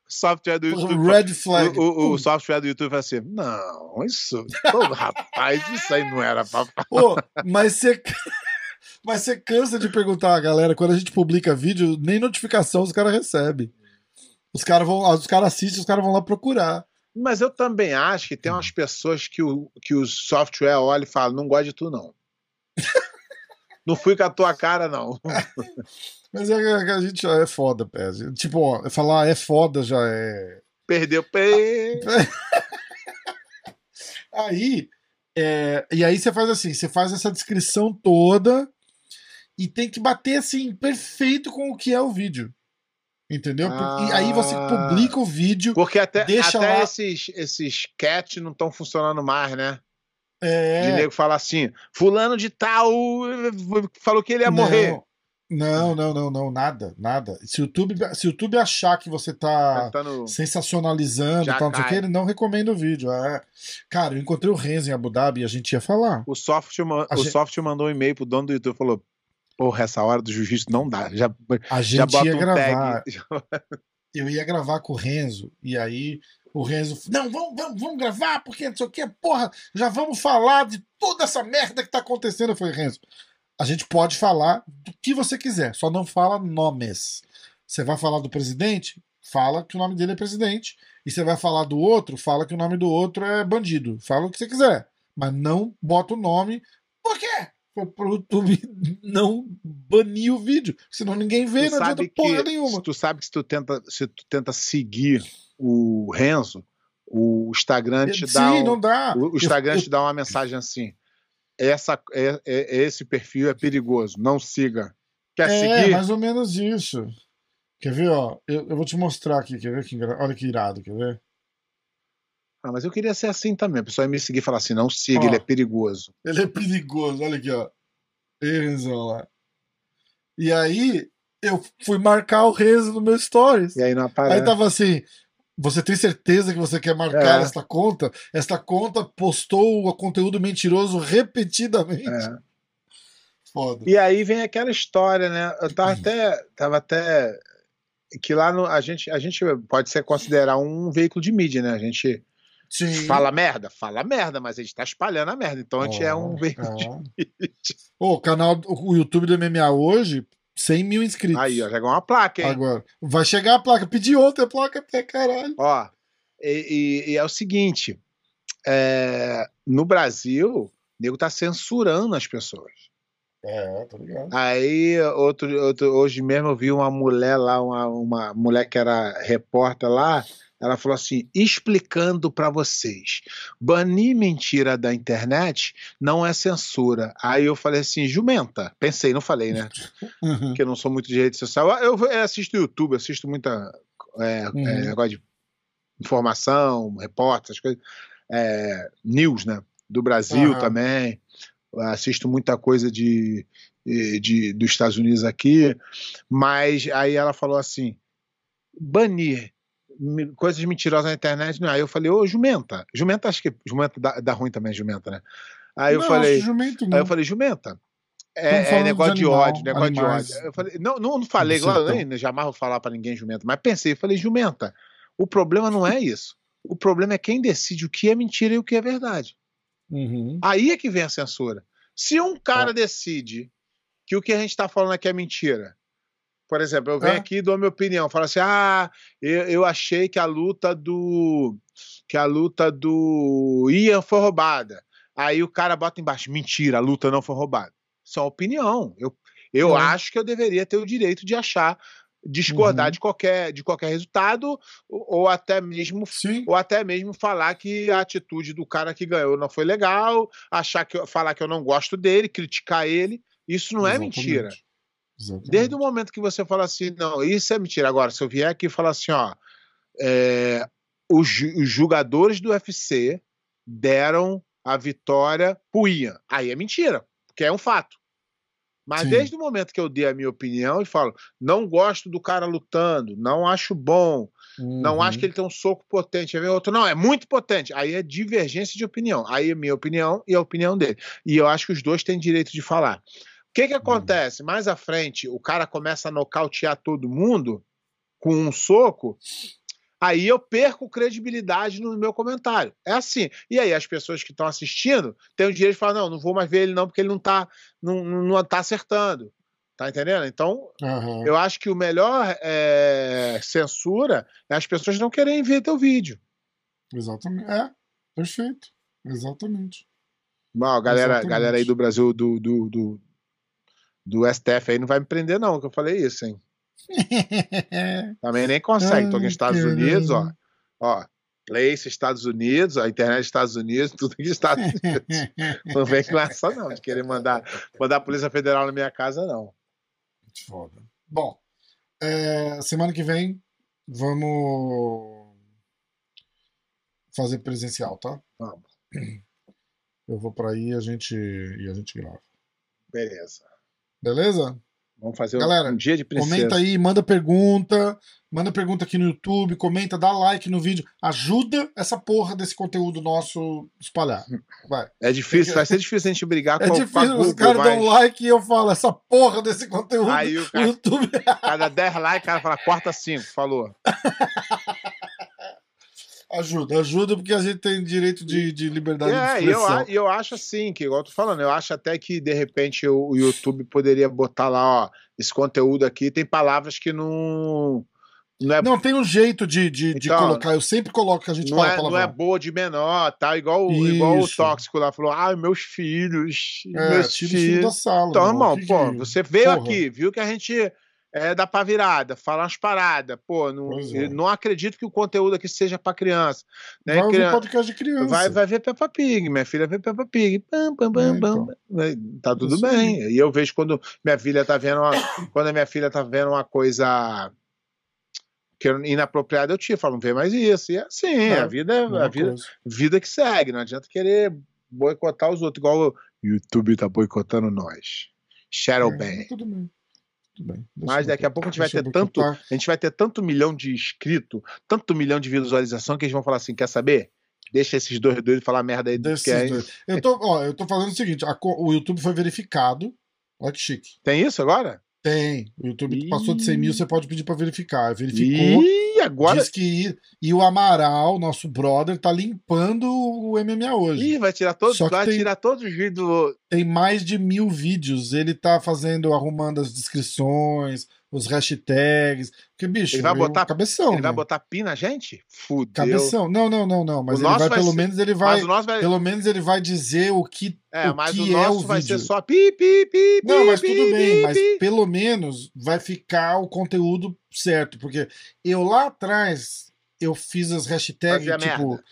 software do YouTube. Red flag. O, o- o software do YouTube fala assim: não, isso. Ô, <laughs> rapaz, isso aí não era pra. Ô, mas você. <laughs> Mas você cansa de perguntar a galera, quando a gente publica vídeo, nem notificação os caras recebem. Os caras vão, os caras assistem, os caras vão lá procurar. Mas eu também acho que tem umas pessoas que o, que o software olha e fala: não gosto de tu, não. <laughs> não fui com a tua cara, não. Mas é que a gente já é foda, pé. Tipo, ó, falar é foda já é. Perdeu pé. <laughs> aí, é, e aí você faz assim: você faz essa descrição toda e tem que bater assim, perfeito com o que é o vídeo. Entendeu? Ah, e aí você ah. publica o vídeo. Porque até, deixa até lá... esses, esses cat não estão funcionando mais, né? É. De nego falar assim: Fulano de tal falou que ele ia não, morrer. Não, não, não, não, nada, nada. Se o YouTube, se o YouTube achar que você tá, tá no... sensacionalizando, tal, não sei o que, ele não recomenda o vídeo. É. Cara, eu encontrei o Renzo em Abu Dhabi e a gente ia falar. O software, o gente... software mandou um e-mail pro dono do YouTube e falou: Porra, essa hora do jiu-jitsu não dá. Já, a gente já ia um gravar. <laughs> Eu ia gravar com o Renzo, e aí o Renzo, não, vamos, vamos, vamos gravar, porque não sei o que, porra, já vamos falar de toda essa merda que tá acontecendo. Eu falei, Renzo, a gente pode falar do que você quiser, só não fala nomes. Você vai falar do presidente? Fala que o nome dele é presidente. E você vai falar do outro? Fala que o nome do outro é bandido. Fala o que você quiser. Mas não bota o nome. Por quê? pro YouTube não banir o vídeo, senão ninguém vê, tu não adianta porra nenhuma. Tu sabe que se tu tenta, se tu tenta seguir o Renzo, o Instagram te dá. Sim, um, não dá. O Instagram eu, te dá uma mensagem assim: essa, é, é, esse perfil é perigoso, não siga. Quer é, seguir? É, mais ou menos isso. Quer ver, ó? Eu, eu vou te mostrar aqui, quer ver? Que, olha que irado, quer ver? Ah, mas eu queria ser assim também. A pessoa ia me seguir e falar assim: não siga, ó, ele é perigoso. Ele é perigoso, olha aqui, ó. Renzo lá. E aí, eu fui marcar o Renzo no meu stories. E aí não aparece. Aí tava assim: você tem certeza que você quer marcar é. esta conta? Esta conta postou o conteúdo mentiroso repetidamente. É. Foda. E aí vem aquela história, né? Eu tava até. Tava até. Que lá no, a, gente, a gente pode ser considerar um veículo de mídia, né? A gente Sim. Fala merda? Fala merda, mas a gente tá espalhando a merda. Então a gente oh, é um veículo de O canal, o YouTube do MMA hoje, 100 mil inscritos. Aí, ó, chegou uma placa, hein? Agora. Vai chegar a placa. Pedi outra placa até caralho. Ó, e, e, e, é o seguinte: é, no Brasil, o nego tá censurando as pessoas. É, tô ligado. Aí, outro, outro, hoje mesmo eu vi uma mulher lá, uma, uma mulher que era repórter lá, ela falou assim: explicando para vocês, banir mentira da internet não é censura. Aí eu falei assim: jumenta. Pensei, não falei, né? Uhum. Porque eu não sou muito de rede social. Eu, eu assisto YouTube, assisto muita é, uhum. é, negócio de informação, repórter, essas coisas. É, news, né? Do Brasil uhum. também. Assisto muita coisa de, de, de, dos Estados Unidos aqui. Mas aí ela falou assim: banir coisas mentirosas na internet. Não. Aí eu falei, ô, jumenta. Jumenta, acho que jumenta dá, dá ruim também, jumenta, né? Aí eu não, falei. Jumento. Aí eu falei, jumenta. É, é negócio de, animal, ódio, negócio animais. de ódio. Eu falei, não, não, não falei, claro, nem, jamais vou falar para ninguém jumenta, mas pensei, falei, jumenta. O problema não é isso. O problema é quem decide o que é mentira e o que é verdade. Uhum. Aí é que vem a censura. Se um cara é. decide que o que a gente está falando aqui é mentira, por exemplo, eu venho ah. aqui e dou minha opinião, falo assim: ah, eu, eu achei que a luta do. que a luta do Ian foi roubada. Aí o cara bota embaixo, mentira, a luta não foi roubada. Isso é uma opinião. Eu, eu é. acho que eu deveria ter o direito de achar, discordar uhum. de, qualquer, de qualquer resultado, ou, ou até mesmo Sim. ou até mesmo falar que a atitude do cara que ganhou não foi legal, achar que falar que eu não gosto dele, criticar ele. Isso não Exatamente. é mentira. Exatamente. Desde o momento que você fala assim, não, isso é mentira. Agora, se eu vier aqui e falar assim, ó, é, os, os jogadores do UFC deram a vitória pro Ian. Aí é mentira, porque é um fato. Mas Sim. desde o momento que eu dei a minha opinião e falo, não gosto do cara lutando, não acho bom, uhum. não acho que uhum. ele tem um soco potente, aí vem outro, não, é muito potente. Aí é divergência de opinião. Aí é minha opinião e a opinião dele. E eu acho que os dois têm direito de falar que, que acontece? Mais à frente, o cara começa a nocautear todo mundo com um soco, aí eu perco credibilidade no meu comentário. É assim. E aí as pessoas que estão assistindo têm o direito de falar: não, não vou mais ver ele não, porque ele não está não, não tá acertando. Tá entendendo? Então, uhum. eu acho que o melhor é, censura é as pessoas não querem ver teu vídeo. Exatamente. É, perfeito. Exatamente. Bom, galera, galera aí do Brasil, do, do, do, do STF aí não vai me prender, não, que eu falei isso, hein? <laughs> Também nem consegue. Tô aqui nos Estados Unidos, ó. Ó, Place, Estados Unidos, a internet dos Estados Unidos, <laughs> tudo aqui Estados Unidos. <laughs> não vem com essa, não, de querer mandar, mandar a Polícia Federal na minha casa, não. Foda. Bom, é, semana que vem vamos fazer presencial, tá? Vamos. Eu vou para aí a gente e a gente grava. Beleza. Beleza? Vamos fazer Galera, um dia de princesa. Comenta aí, manda pergunta, manda pergunta aqui no YouTube, comenta, dá like no vídeo, ajuda essa porra desse conteúdo nosso espalhar. Vai. É difícil, vai ser difícil a gente brigar <laughs> é com, difícil, com a Google, os caras mas... dão like e eu falo essa porra desse conteúdo Aí o cara- YouTube. Cada 10 likes, o cara fala, corta 5, falou. <laughs> Ajuda, ajuda porque a gente tem direito de, de liberdade É, de eu, expressão. a- e eu acho assim, que igual eu tô falando, eu acho até que de repente o, o YouTube poderia botar lá, ó, esse conteúdo aqui tem palavras que não. Não é, não, Não, tem um jeito de, de, de Então, colocar. Eu sempre coloco que a gente fala é, não é boa de menor, tá? Igual, o- igual o tóxico lá falou: ah, meus filhos. É, meus filhos da sala. Então, irmão. pô, que- você veio porra. aqui, viu que a gente é, dá pra virada, fala umas paradas. Pô, não, é. não acredito que o conteúdo aqui seja pra criança. Né? Vai ouvir Crian- podcast de criança. Vai, vai ver Peppa Pig, minha filha vê Peppa Pig. Pam, pam, pam, É, então. Vai- Tá tudo Isso bem. E eu vejo quando minha filha tá vendo uma, quando a minha filha tá vendo uma coisa que é inapropriada, eu te falo, não vê mais isso. E é assim, É, a vida é a vida, coisa. vida que segue, não adianta querer boicotar os outros, igual o YouTube tá boicotando nós. Shadow É, tudo bem. Mas daqui a pouco a gente vai ter tanto, a gente vai ter tanto milhão de inscritos, tanto milhão de visualização que eles vão falar assim, quer saber? Deixa esses dois doidos falar merda aí do Desses que é. dois. Eu tô, ó, eu tô falando o seguinte: a o YouTube foi verificado. Olha que chique. Tem isso agora? Tem. O YouTube Ih. passou de 100 mil, você pode pedir pra verificar. Verificou. Ih, agora. Diz que. E o Amaral, nosso brother, tá limpando o MMA hoje. Ih, vai tirar todos, vai tem- tirar todos os vídeos. Tem mais de mil vídeos. Ele tá fazendo, arrumando as descrições, os hashtags. Porque, bicho, Ele vai eu- botar- cabeção. Ele vai né? botar pi na gente? Fudeu. Cabeção. Não, não, não, não. Mas O ele vai, vai pelo ser- menos, ele vai. Vai. Pelo menos ele vai dizer o que, É, o mas que o é nosso o vai vídeo. ser só pi, pi, pi, pi. Não, mas pi, tudo bem, pi, mas pi. pelo menos vai ficar o conteúdo certo, porque eu lá atrás eu fiz as hashtags Fazia tipo merda.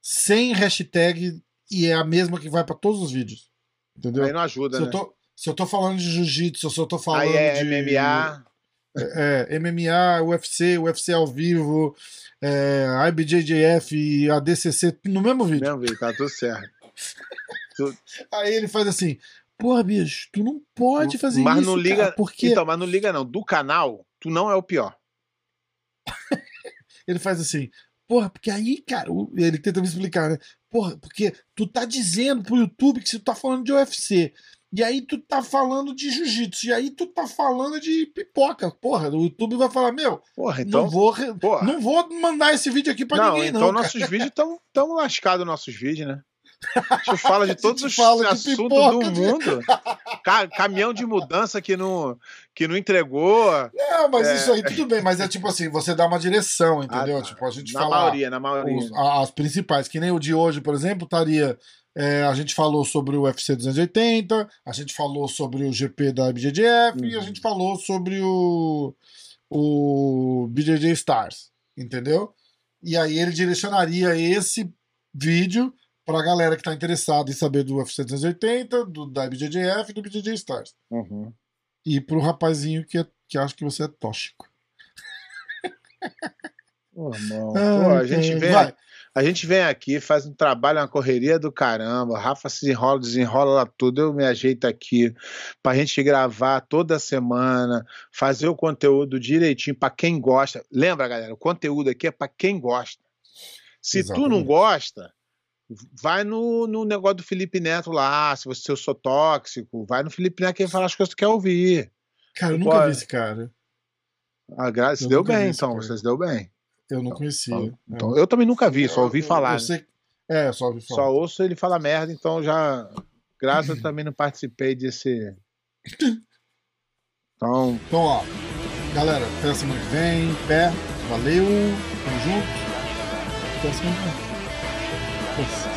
sem hashtag e é a mesma que vai pra todos os vídeos. Entendeu? Aí não ajuda, Se né? eu, tô, se eu tô falando de jiu-jitsu, se eu tô falando Aí é de MMA. É, MMA, UFC, UFC ao vivo, é, IBJJF e ADCC no mesmo vídeo. Mesmo vídeo, tá tudo certo. <laughs> Aí ele faz assim: Porra, bicho, tu não pode fazer mas isso. não liga. cara, porque Então, mas não liga, não. Do canal, tu não é o pior. <laughs> Ele faz assim, porra, porque aí, cara, ele tenta me explicar, né? Porra, porque tu tá dizendo pro YouTube que você tá falando de UFC. E aí tu tá falando de jiu-jitsu. E aí tu tá falando de pipoca. Porra, o YouTube vai falar, meu, Porra, então. não, vou, porra. não vou mandar esse vídeo aqui pra não, ninguém, então não. cara. nossos vídeos estão tão lascados, nossos vídeos, né? <laughs> A gente fala de todos os assuntos pipoca, do mundo. Ca- caminhão de mudança que não, que não entregou. Não, mas É. isso aí tudo bem. Mas é tipo assim, você dá uma direção, entendeu? Ah, tá. Tipo, a gente na fala maioria, na maioria. os- as principais, que nem o de hoje, por exemplo, estaria. É, a gente falou sobre o UFC 280, a gente falou sobre o GP da BJJF e a Uhum. gente falou sobre o, o BJJ Stars, entendeu? E aí ele direcionaria esse vídeo pra galera que tá interessada em saber do UFC 280, do, da BJJF e do BJJ Stars. Uhum. E pro rapazinho que, é- que acha que você é tóxico. Pô, irmão, <laughs> Ai, pô, a gente vem Vai. A gente vem aqui, faz um trabalho, uma correria do caramba. Rafa se enrola, desenrola lá tudo. Eu me ajeito aqui pra gente gravar toda semana, fazer o conteúdo direitinho pra quem gosta. Lembra, galera? O conteúdo aqui é pra quem gosta. Se tu não Exatamente. gosta, vai no, no negócio do Felipe Neto lá. Se você eu sou tóxico, vai no Felipe Neto que ele fala as coisas que tu quer ouvir. Cara, eu nunca vi esse cara. A gra... Se Eu deu vi bem, então. cara. Você se deu bem. Eu não conhecia. É. Então, eu também nunca vi, só ouvi Eu- falar. Eu né? sei... É, eu só ouvi falar. Só ouço ele falar merda, então já. Graças a Deus <laughs> também não participei desse. Então, Então, ó, galera, até a semana que vem, pé, valeu, tamo junto. Até a semana que vem. Nossa.